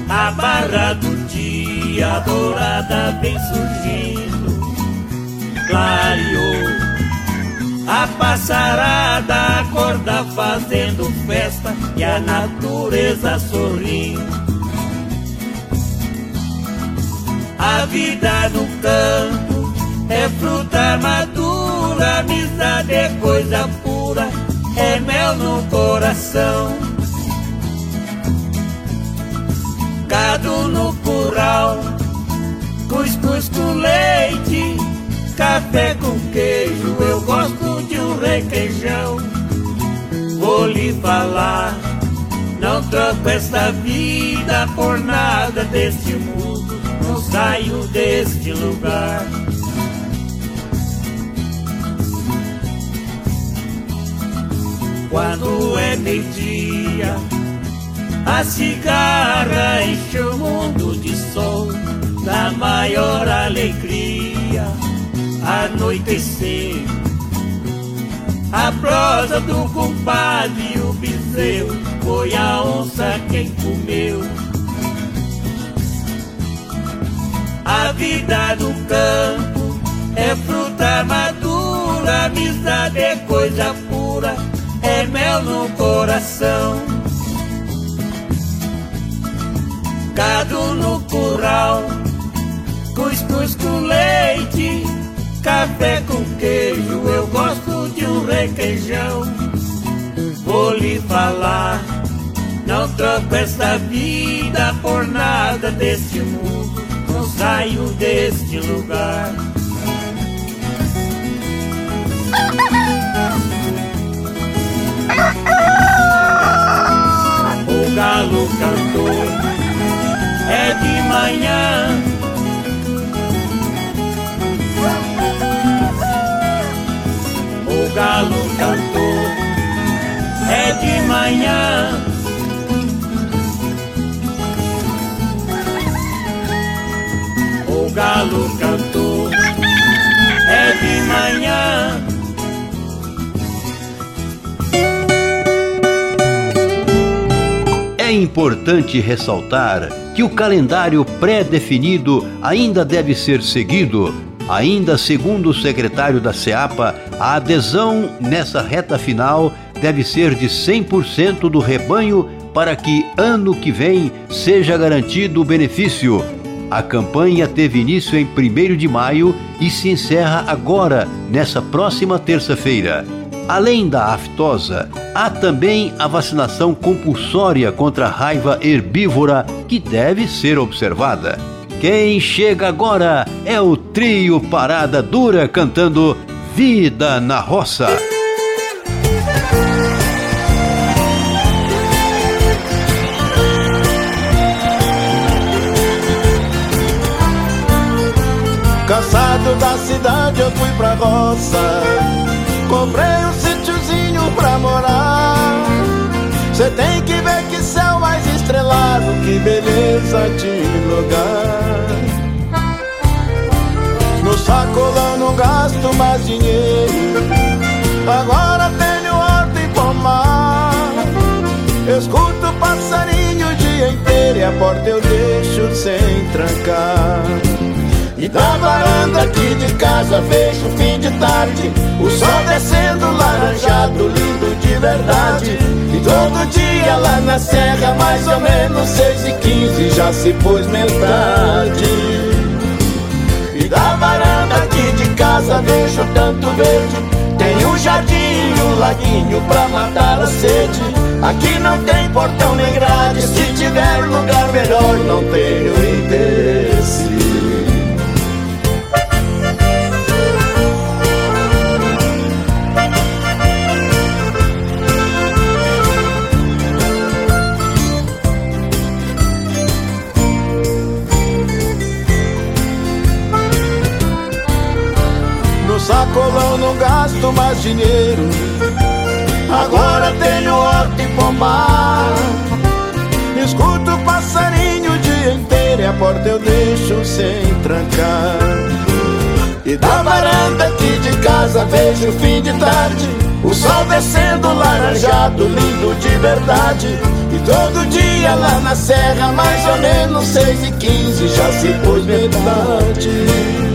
a barra do dia dourada vem surgindo clareou. A passarada acorda fazendo festa e a natureza sorrindo. A vida no campo é fruta madura amizade é coisa pura, é mel no coração. Gado no curral, cuscuz com leite, café com queijo, eu gosto de um requeijão. Vou lhe falar, não troco esta vida por nada deste mundo, não saio deste lugar. Quando é meio-dia, a cigarra enche o mundo de sol, da maior alegria, anoitecer. A prosa do compadre o bezerro foi a onça quem comeu. A vida do campo é fruta madura, amizade é coisa pura, é mel no coração. Gado no curral, cuscuz com leite, café com queijo, eu gosto de um requeijão. Vou lhe falar, não troco esta vida por nada deste mundo, não saio deste lugar. galo cantou, é de manhã. O galo cantou, é de manhã. O galo cantou, é de manhã. Importante ressaltar que o calendário pré-definido ainda deve ser seguido. Ainda segundo o secretário da SEAPA, a adesão nessa reta final deve ser de 100% do rebanho para que ano que vem seja garantido o benefício. A campanha teve início em 1 de maio e se encerra agora, nessa próxima terça-feira. Além da aftosa, há também a vacinação compulsória contra a raiva herbívora que deve ser observada. Quem chega agora é o trio Parada Dura cantando Vida na Roça. Cansado da cidade eu fui pra roça Cê tem que ver que céu mais estrelado Que beleza de lugar. No sacolão não gasto mais dinheiro. Agora tenho horta e pomar. Escuto passarinho o dia inteiro E a porta eu deixo sem trancar e da varanda aqui de casa vejo fim de tarde. O sol descendo laranjado, lindo de verdade. E todo dia lá na serra, mais ou menos seis e quinze Já se pôs metade E da varanda aqui de casa vejo tanto verde. Tem um jardim um laguinho pra matar a sede. Aqui não tem portão nem grade Se tiver lugar melhor não tenho interesse sacolão não gasto mais dinheiro. Agora tenho horta e pomar. Escuto passarinho o dia inteiro E a porta eu deixo sem trancar. E da varanda aqui de casa vejo o fim de tarde. O sol descendo laranjado, lindo de verdade. E todo dia lá na serra, mais ou menos seis e quinze Já se pôs metade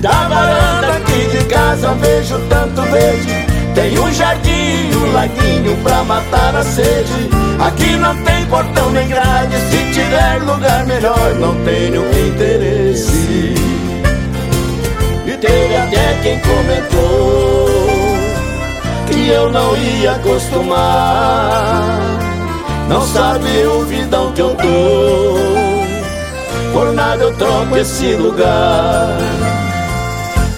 da varanda aqui de casa vejo tanto verde Tem um jardim, um laguinho pra matar a sede Aqui não tem portão nem grade Se tiver lugar melhor não tenho interesse E teve até quem comentou que eu não ia acostumar. Não sabe o vidão que eu tô, por nada eu troco esse lugar.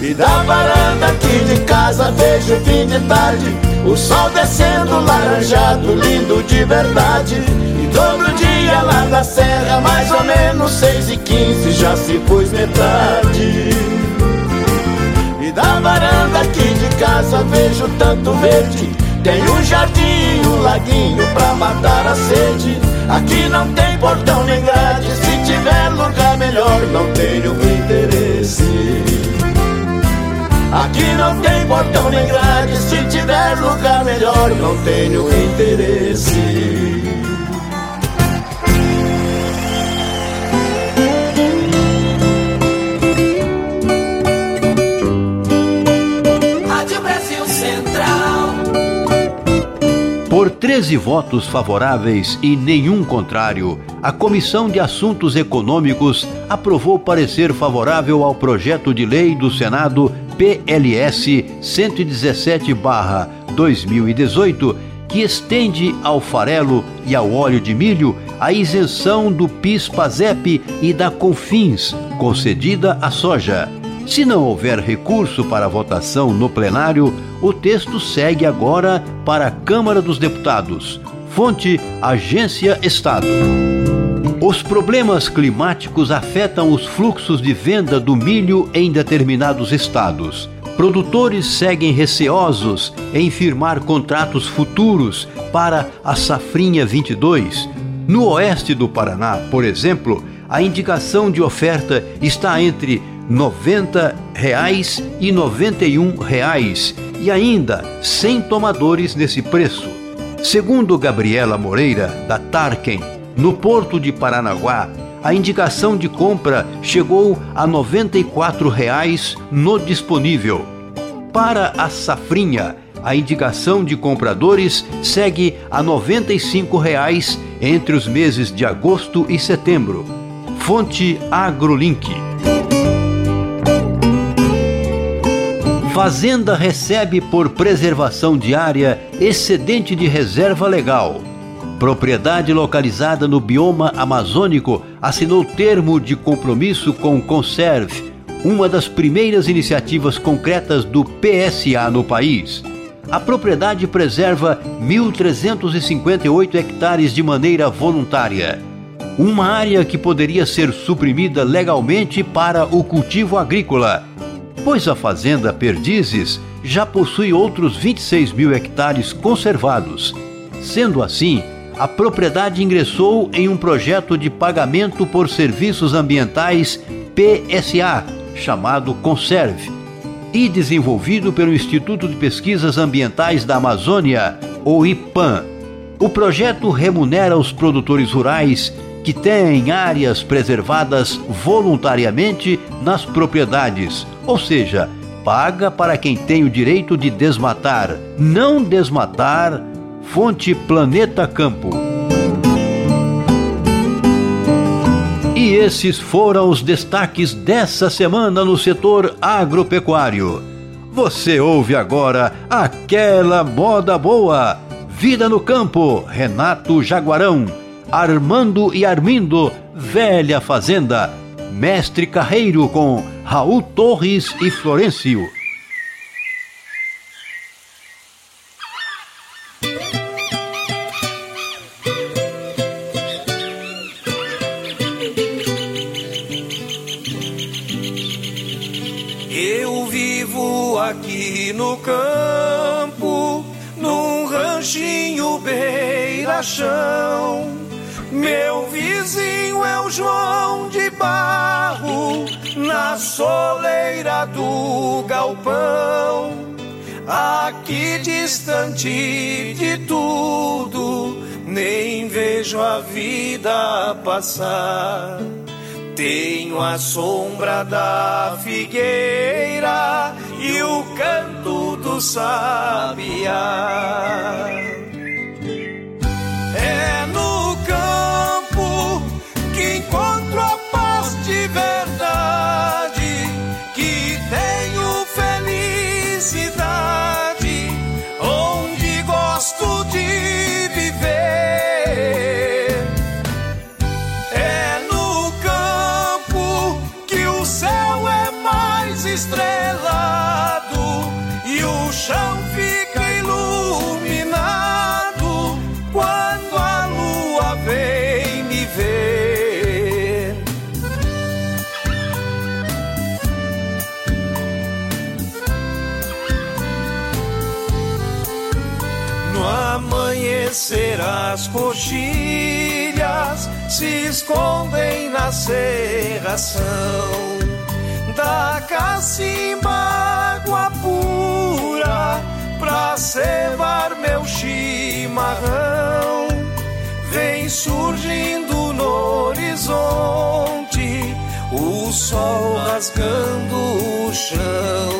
E da varanda aqui de casa vejo fim de tarde. O sol descendo laranjado, lindo de verdade. E todo dia lá da serra, mais ou menos seis e quinze Já se pôs metade E da varanda aqui de casa vejo tanto verde. Tem um jardim, um laguinho pra matar a sede. Aqui não tem portão nem grade Se tiver lugar melhor não tenho interesse Aqui não tem portão nem grade, se tiver lugar melhor, não tenho interesse. Rádio Brasil Central. Por 13 votos favoráveis e nenhum contrário, a Comissão de Assuntos Econômicos aprovou parecer favorável ao projeto de lei do Senado PLS 117/2018, que estende ao farelo e ao óleo de milho a isenção do PIS/PASEP e da CONFINS concedida à soja. Se não houver recurso para votação no plenário, o texto segue agora para a Câmara dos Deputados. Fonte: Agência Estado. Os problemas climáticos afetam os fluxos de venda do milho em determinados estados. Produtores seguem receosos em firmar contratos futuros para a safrinha 22. No oeste do Paraná, por exemplo, a indicação de oferta está entre 90 reais e 91 reais, e ainda sem tomadores nesse preço. Segundo Gabriela Moreira, da Tarquem, no porto de Paranaguá, a indicação de compra chegou a 94 reais no disponível. Para a safrinha, a indicação de compradores segue a 95 reais entre os meses de agosto e setembro. Fonte AgroLink. Fazenda recebe por preservação diária excedente de reserva legal. Propriedade localizada no bioma amazônico assinou termo de compromisso com o Conserve, uma das primeiras iniciativas concretas do PSA no país. A propriedade preserva 1.358 hectares de maneira voluntária. Uma área que poderia ser suprimida legalmente para o cultivo agrícola, pois a Fazenda Perdizes já possui outros 26 mil hectares conservados. Sendo assim, a propriedade ingressou em um projeto de pagamento por serviços ambientais PSA, chamado Conserve, e desenvolvido pelo Instituto de Pesquisas Ambientais da Amazônia, o IPAM. O projeto remunera os produtores rurais que têm áreas preservadas voluntariamente nas propriedades, ou seja, paga para quem tem o direito de desmatar, não desmatar Fonte Planeta Campo. E esses foram os destaques dessa semana no setor agropecuário. Você ouve agora aquela moda boa. Vida no campo, Renato Jaguarão, Armando e Armindo, Velha Fazenda, Mestre Carreiro com Raul Torres e Florencio. Beira-chão. Meu vizinho é o João de Barro, na soleira do galpão. Aqui distante de tudo, nem vejo a vida passar. Tenho a sombra da figueira e o canto do sabiá. Descer as coxilhas se escondem na serração. Da cacimba água pura pra cevar meu chimarrão. Vem surgindo no horizonte o sol rasgando o chão.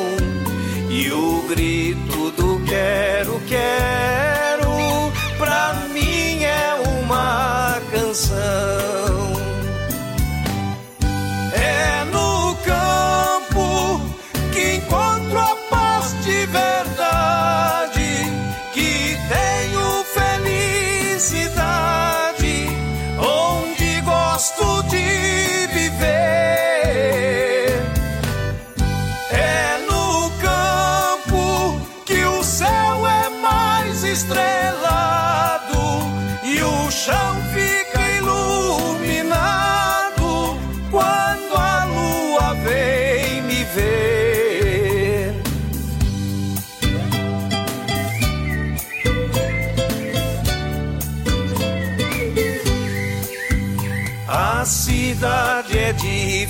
E o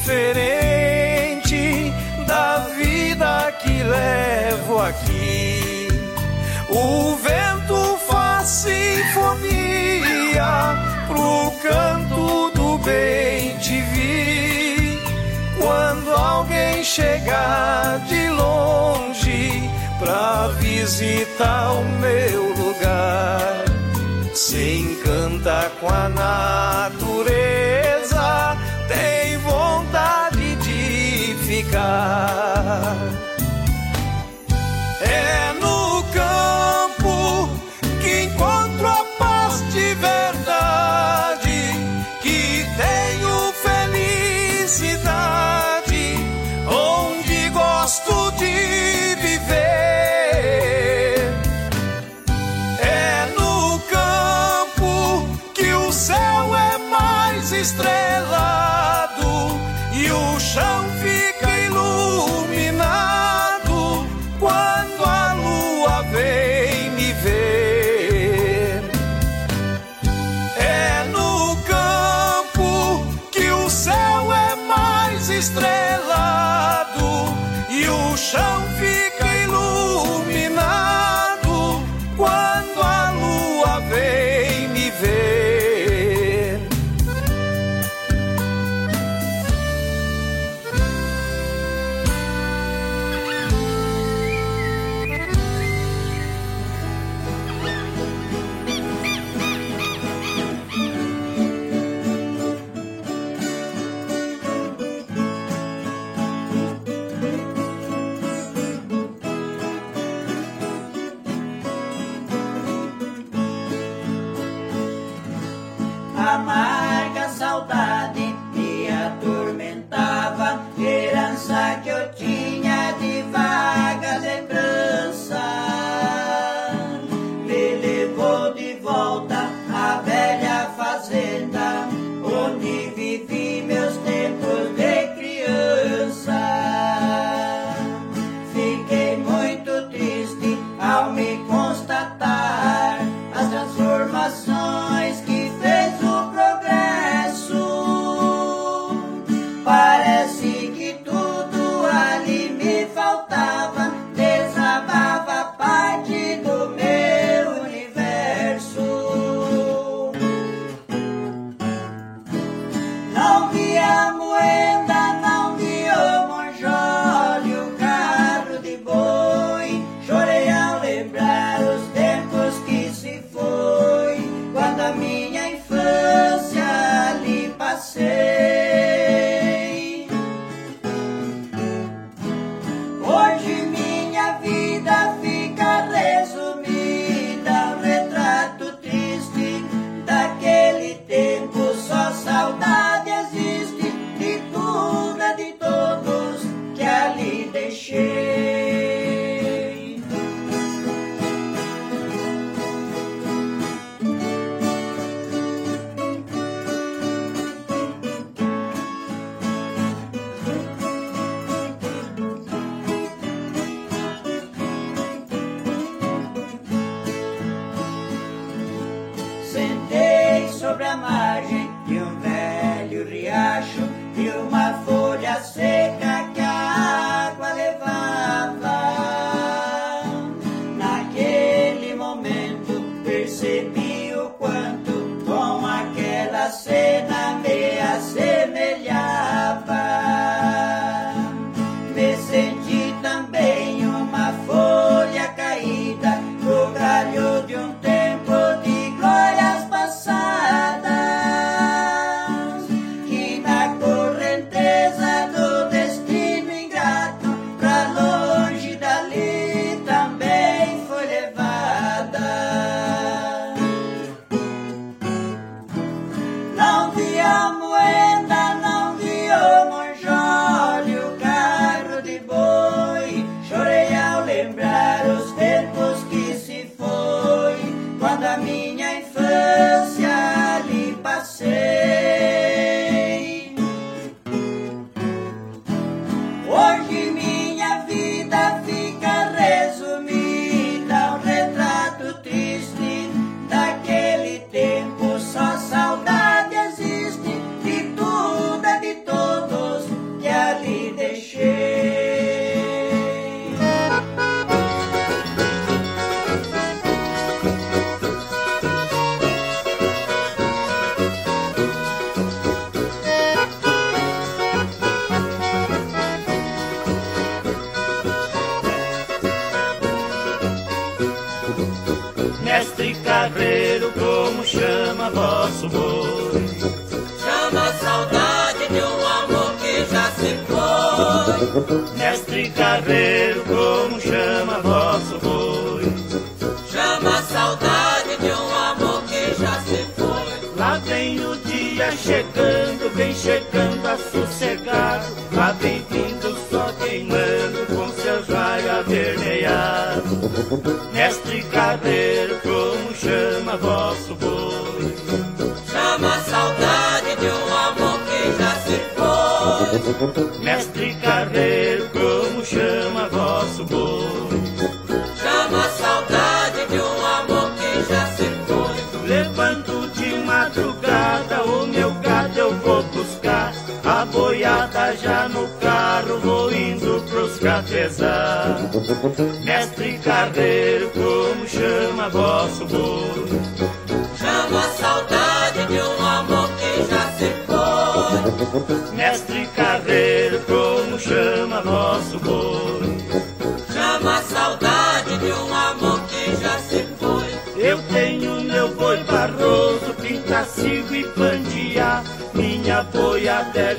diferente da vida que levo aqui. O vento faz sinfonia pro canto do bem te vi. Quando alguém chegar de longe pra visitar o meu lugar se encanta com a natureza, de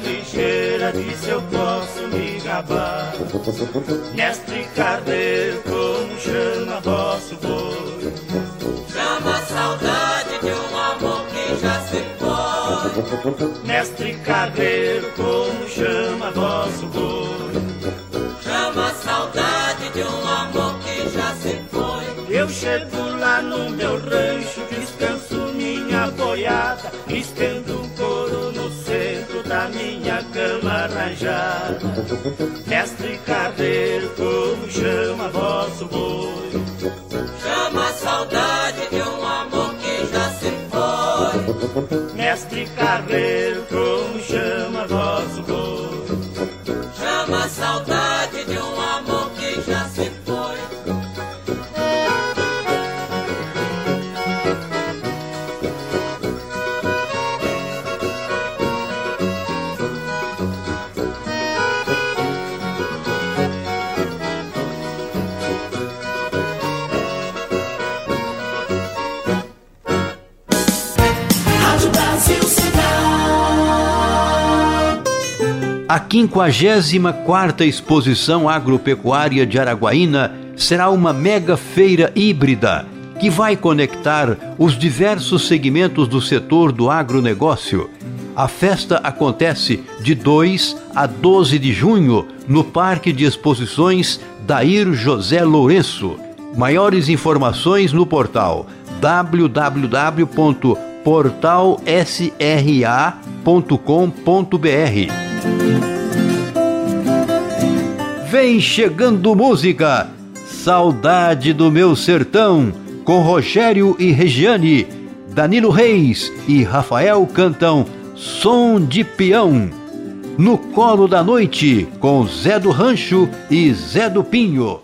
ligeira, disso eu posso me gabar. Mestre carreiro, como chama vosso boi? Chama a saudade de um amor que já se foi. Mestre carreiro, como chama vosso boi? Chama a saudade de um amor que já se foi. Eu chego lá no meu rancho, Mestre carreiro, como chama vosso boi? Chama a saudade de um amor que já se foi. Mestre carreiro, como 54ª Exposição Agropecuária de Araguaína será uma mega feira híbrida que vai conectar os diversos segmentos do setor do agronegócio. A festa acontece de 2 a 12 de junho no Parque de Exposições Dair José Lourenço. Maiores informações no portal www.portalsra.com.br. Vem chegando música, Saudade do Meu Sertão, com Rogério e Regiane, Danilo Reis e Rafael cantam Som de Peão. No Colo da Noite, com Zé do Rancho e Zé do Pinho.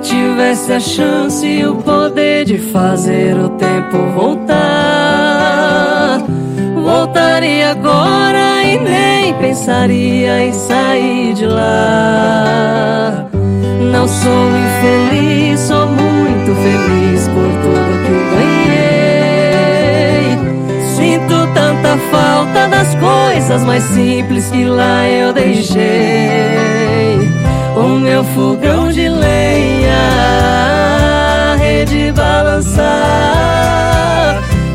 Tivesse a chance e o poder de fazer o tempo voltar, voltaria agora e nem pensaria em sair de lá. Não sou infeliz, sou muito feliz por tudo que ganhei. Sinto tanta falta das coisas mais simples que lá eu deixei. O meu fogão de lenha, rede balançar,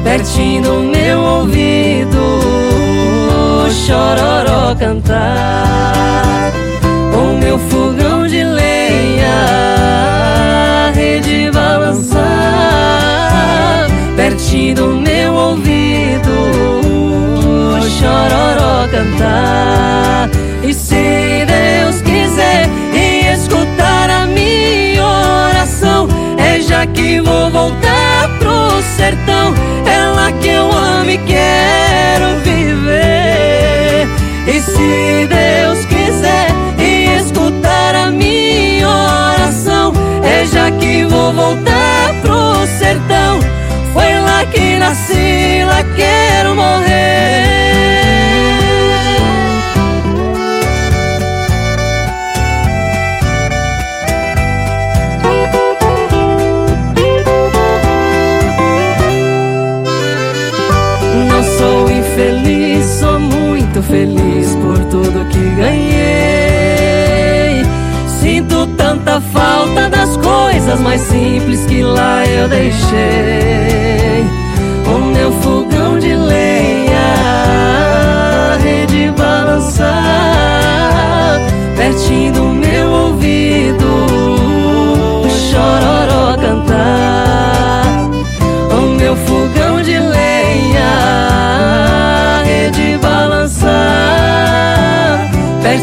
pertinho do meu ouvido, chororó cantar. O meu fogão de lenha, rede balançar, pertinho do meu ouvido, chororó cantar. E se Deus quiser e escutar já que vou voltar pro sertão, lá que eu amo e quero viver. E se Deus quiser e escutar a minha oração, é já que vou voltar pro sertão, foi lá que nasci, lá quero morrer. feliz, sou muito feliz por tudo que ganhei. Sinto tanta falta das coisas mais simples que lá eu deixei.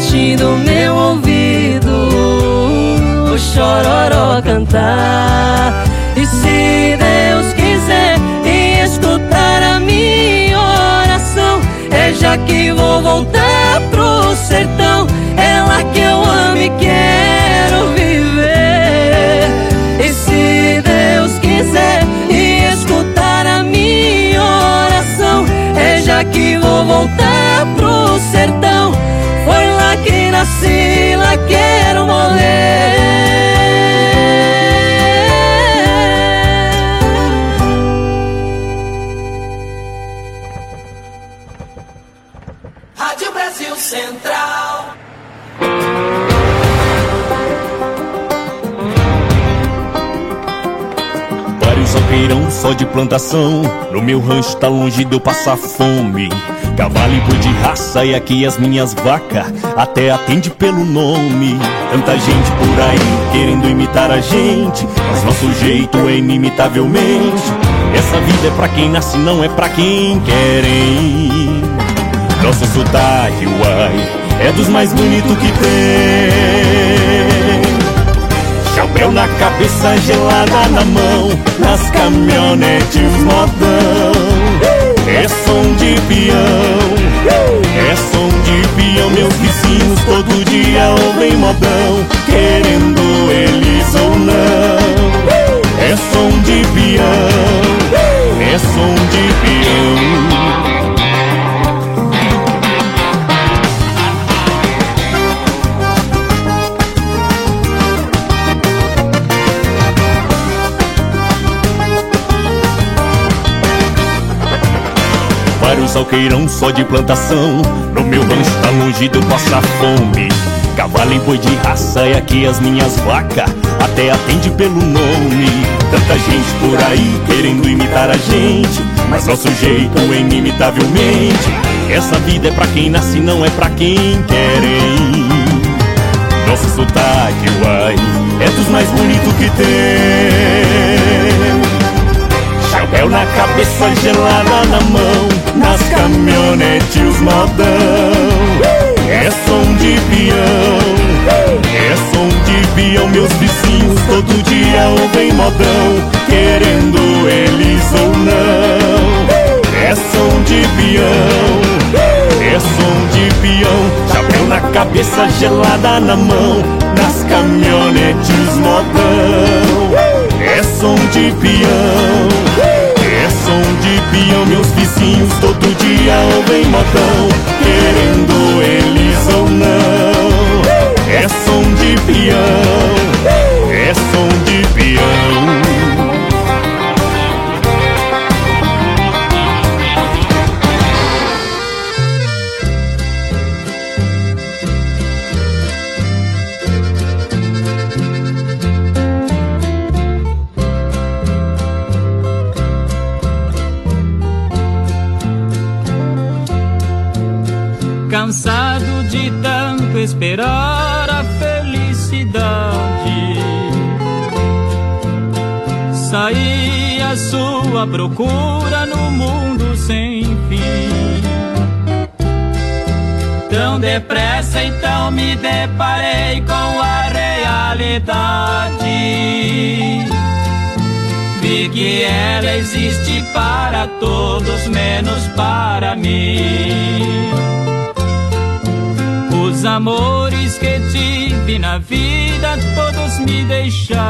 Pertinho do meu ouvido, o chororó cantar. E se Deus quiser e escutar a minha oração, é já que vou voltar pro sertão. É lá que eu amo e quero viver. E se Deus quiser e escutar a minha oração, é já que vou voltar pro sertão. Lá quero morrer. Só de plantação. No meu rancho tá longe de eu passar fome. Cavalo e boi de raça e aqui as minhas vacas até atende pelo nome. Tanta gente por aí querendo imitar a gente, mas nosso jeito é inimitavelmente. Essa vida é pra quem nasce, não é pra quem querem. Nosso sotaque, uai, é dos mais bonitos que tem. Chapéu na cabeça, gelada na mão, nas caminhonetes modão. É som de peão, é som de peão. Meus vizinhos todo dia ouvem modão, querendo eles ou não. É som de peão, é som de peão. Vários alqueirão só de plantação. No meu rancho tá longe de eu passar fome. Cavalo e boi de raça e aqui as minhas vacas Até atende pelo nome. Tanta gente por aí querendo imitar a gente Mas nosso jeito é inimitavelmente. Essa vida é pra quem nasce, não é pra quem querem Nosso sotaque, uai, é dos mais bonitos que tem Chapéu na cabeça, gelada na mão Nas caminhonetes os modão. É som de peão É som de peão. Meus vizinhos todo dia ouvem modão Querendo eles ou não. É som de peão É som de peão. Chapéu na cabeça, gelada na mão Nas caminhonetes modão. É som de peão som de peão, meus vizinhos todo dia ouvem modão, querendo eles ou não. É som de peão, é som de peão. Cansado de tanto esperar a felicidade. Saí à sua procura no mundo sem fim. Tão depressa então me deparei com a realidade. Vi que ela existe para todos, menos para mim. Os amores que tive na vida todos me deixaram.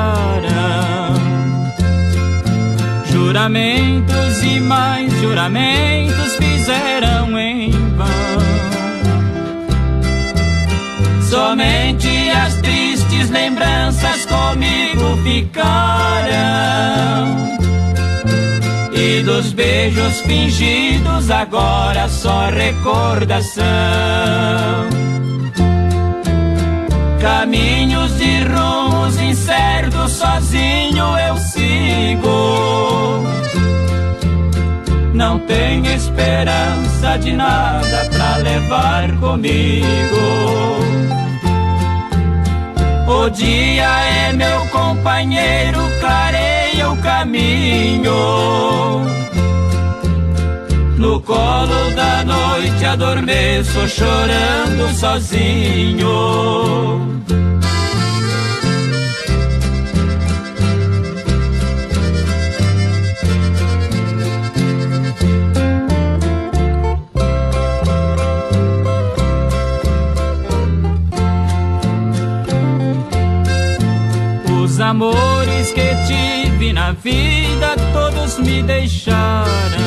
Juramentos e mais juramentos fizeram em vão. Somente as tristes lembranças comigo ficaram. E dos beijos fingidos agora só recordação. Caminhos de rumos incertos sozinho eu sigo. Não tenho esperança de nada pra levar comigo. O dia é meu companheiro, clareia o caminho. No colo da noite adormeço chorando sozinho. Os amores que tive na vida todos me deixaram.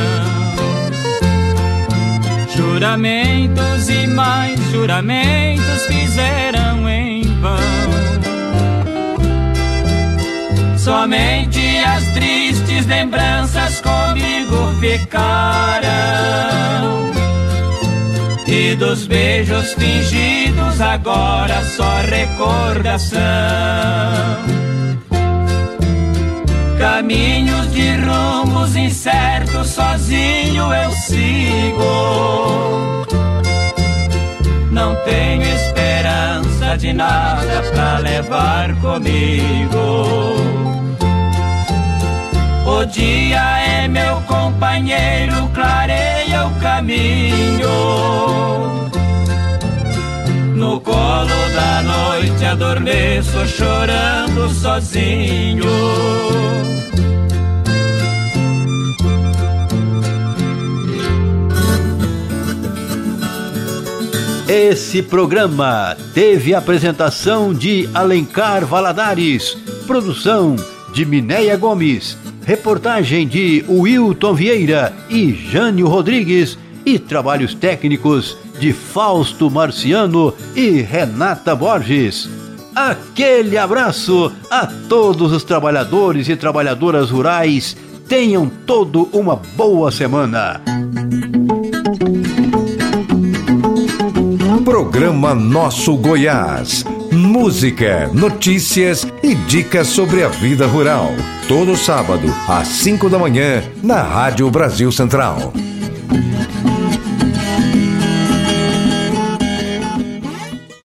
Juramentos e mais juramentos fizeram em vão. Somente as tristes lembranças comigo ficaram. E dos beijos fingidos agora só recordação. Caminhos de rumos incertos, sozinho eu sigo. Não tenho esperança de nada pra levar comigo. O dia é meu companheiro, clareia o caminho. No colo da noite adormeço chorando sozinho. Esse programa teve apresentação de Alencar Valadares, produção de Minéia Gomes, reportagem de Wilton Vieira e Jânio Rodrigues e trabalhos técnicos de Fausto Marciano e Renata Borges. Aquele abraço a todos os trabalhadores e trabalhadoras rurais. Tenham todo uma boa semana. Programa Nosso Goiás. Música, notícias e dicas sobre a vida rural. Todo sábado, às 5 da manhã, na Rádio Brasil Central.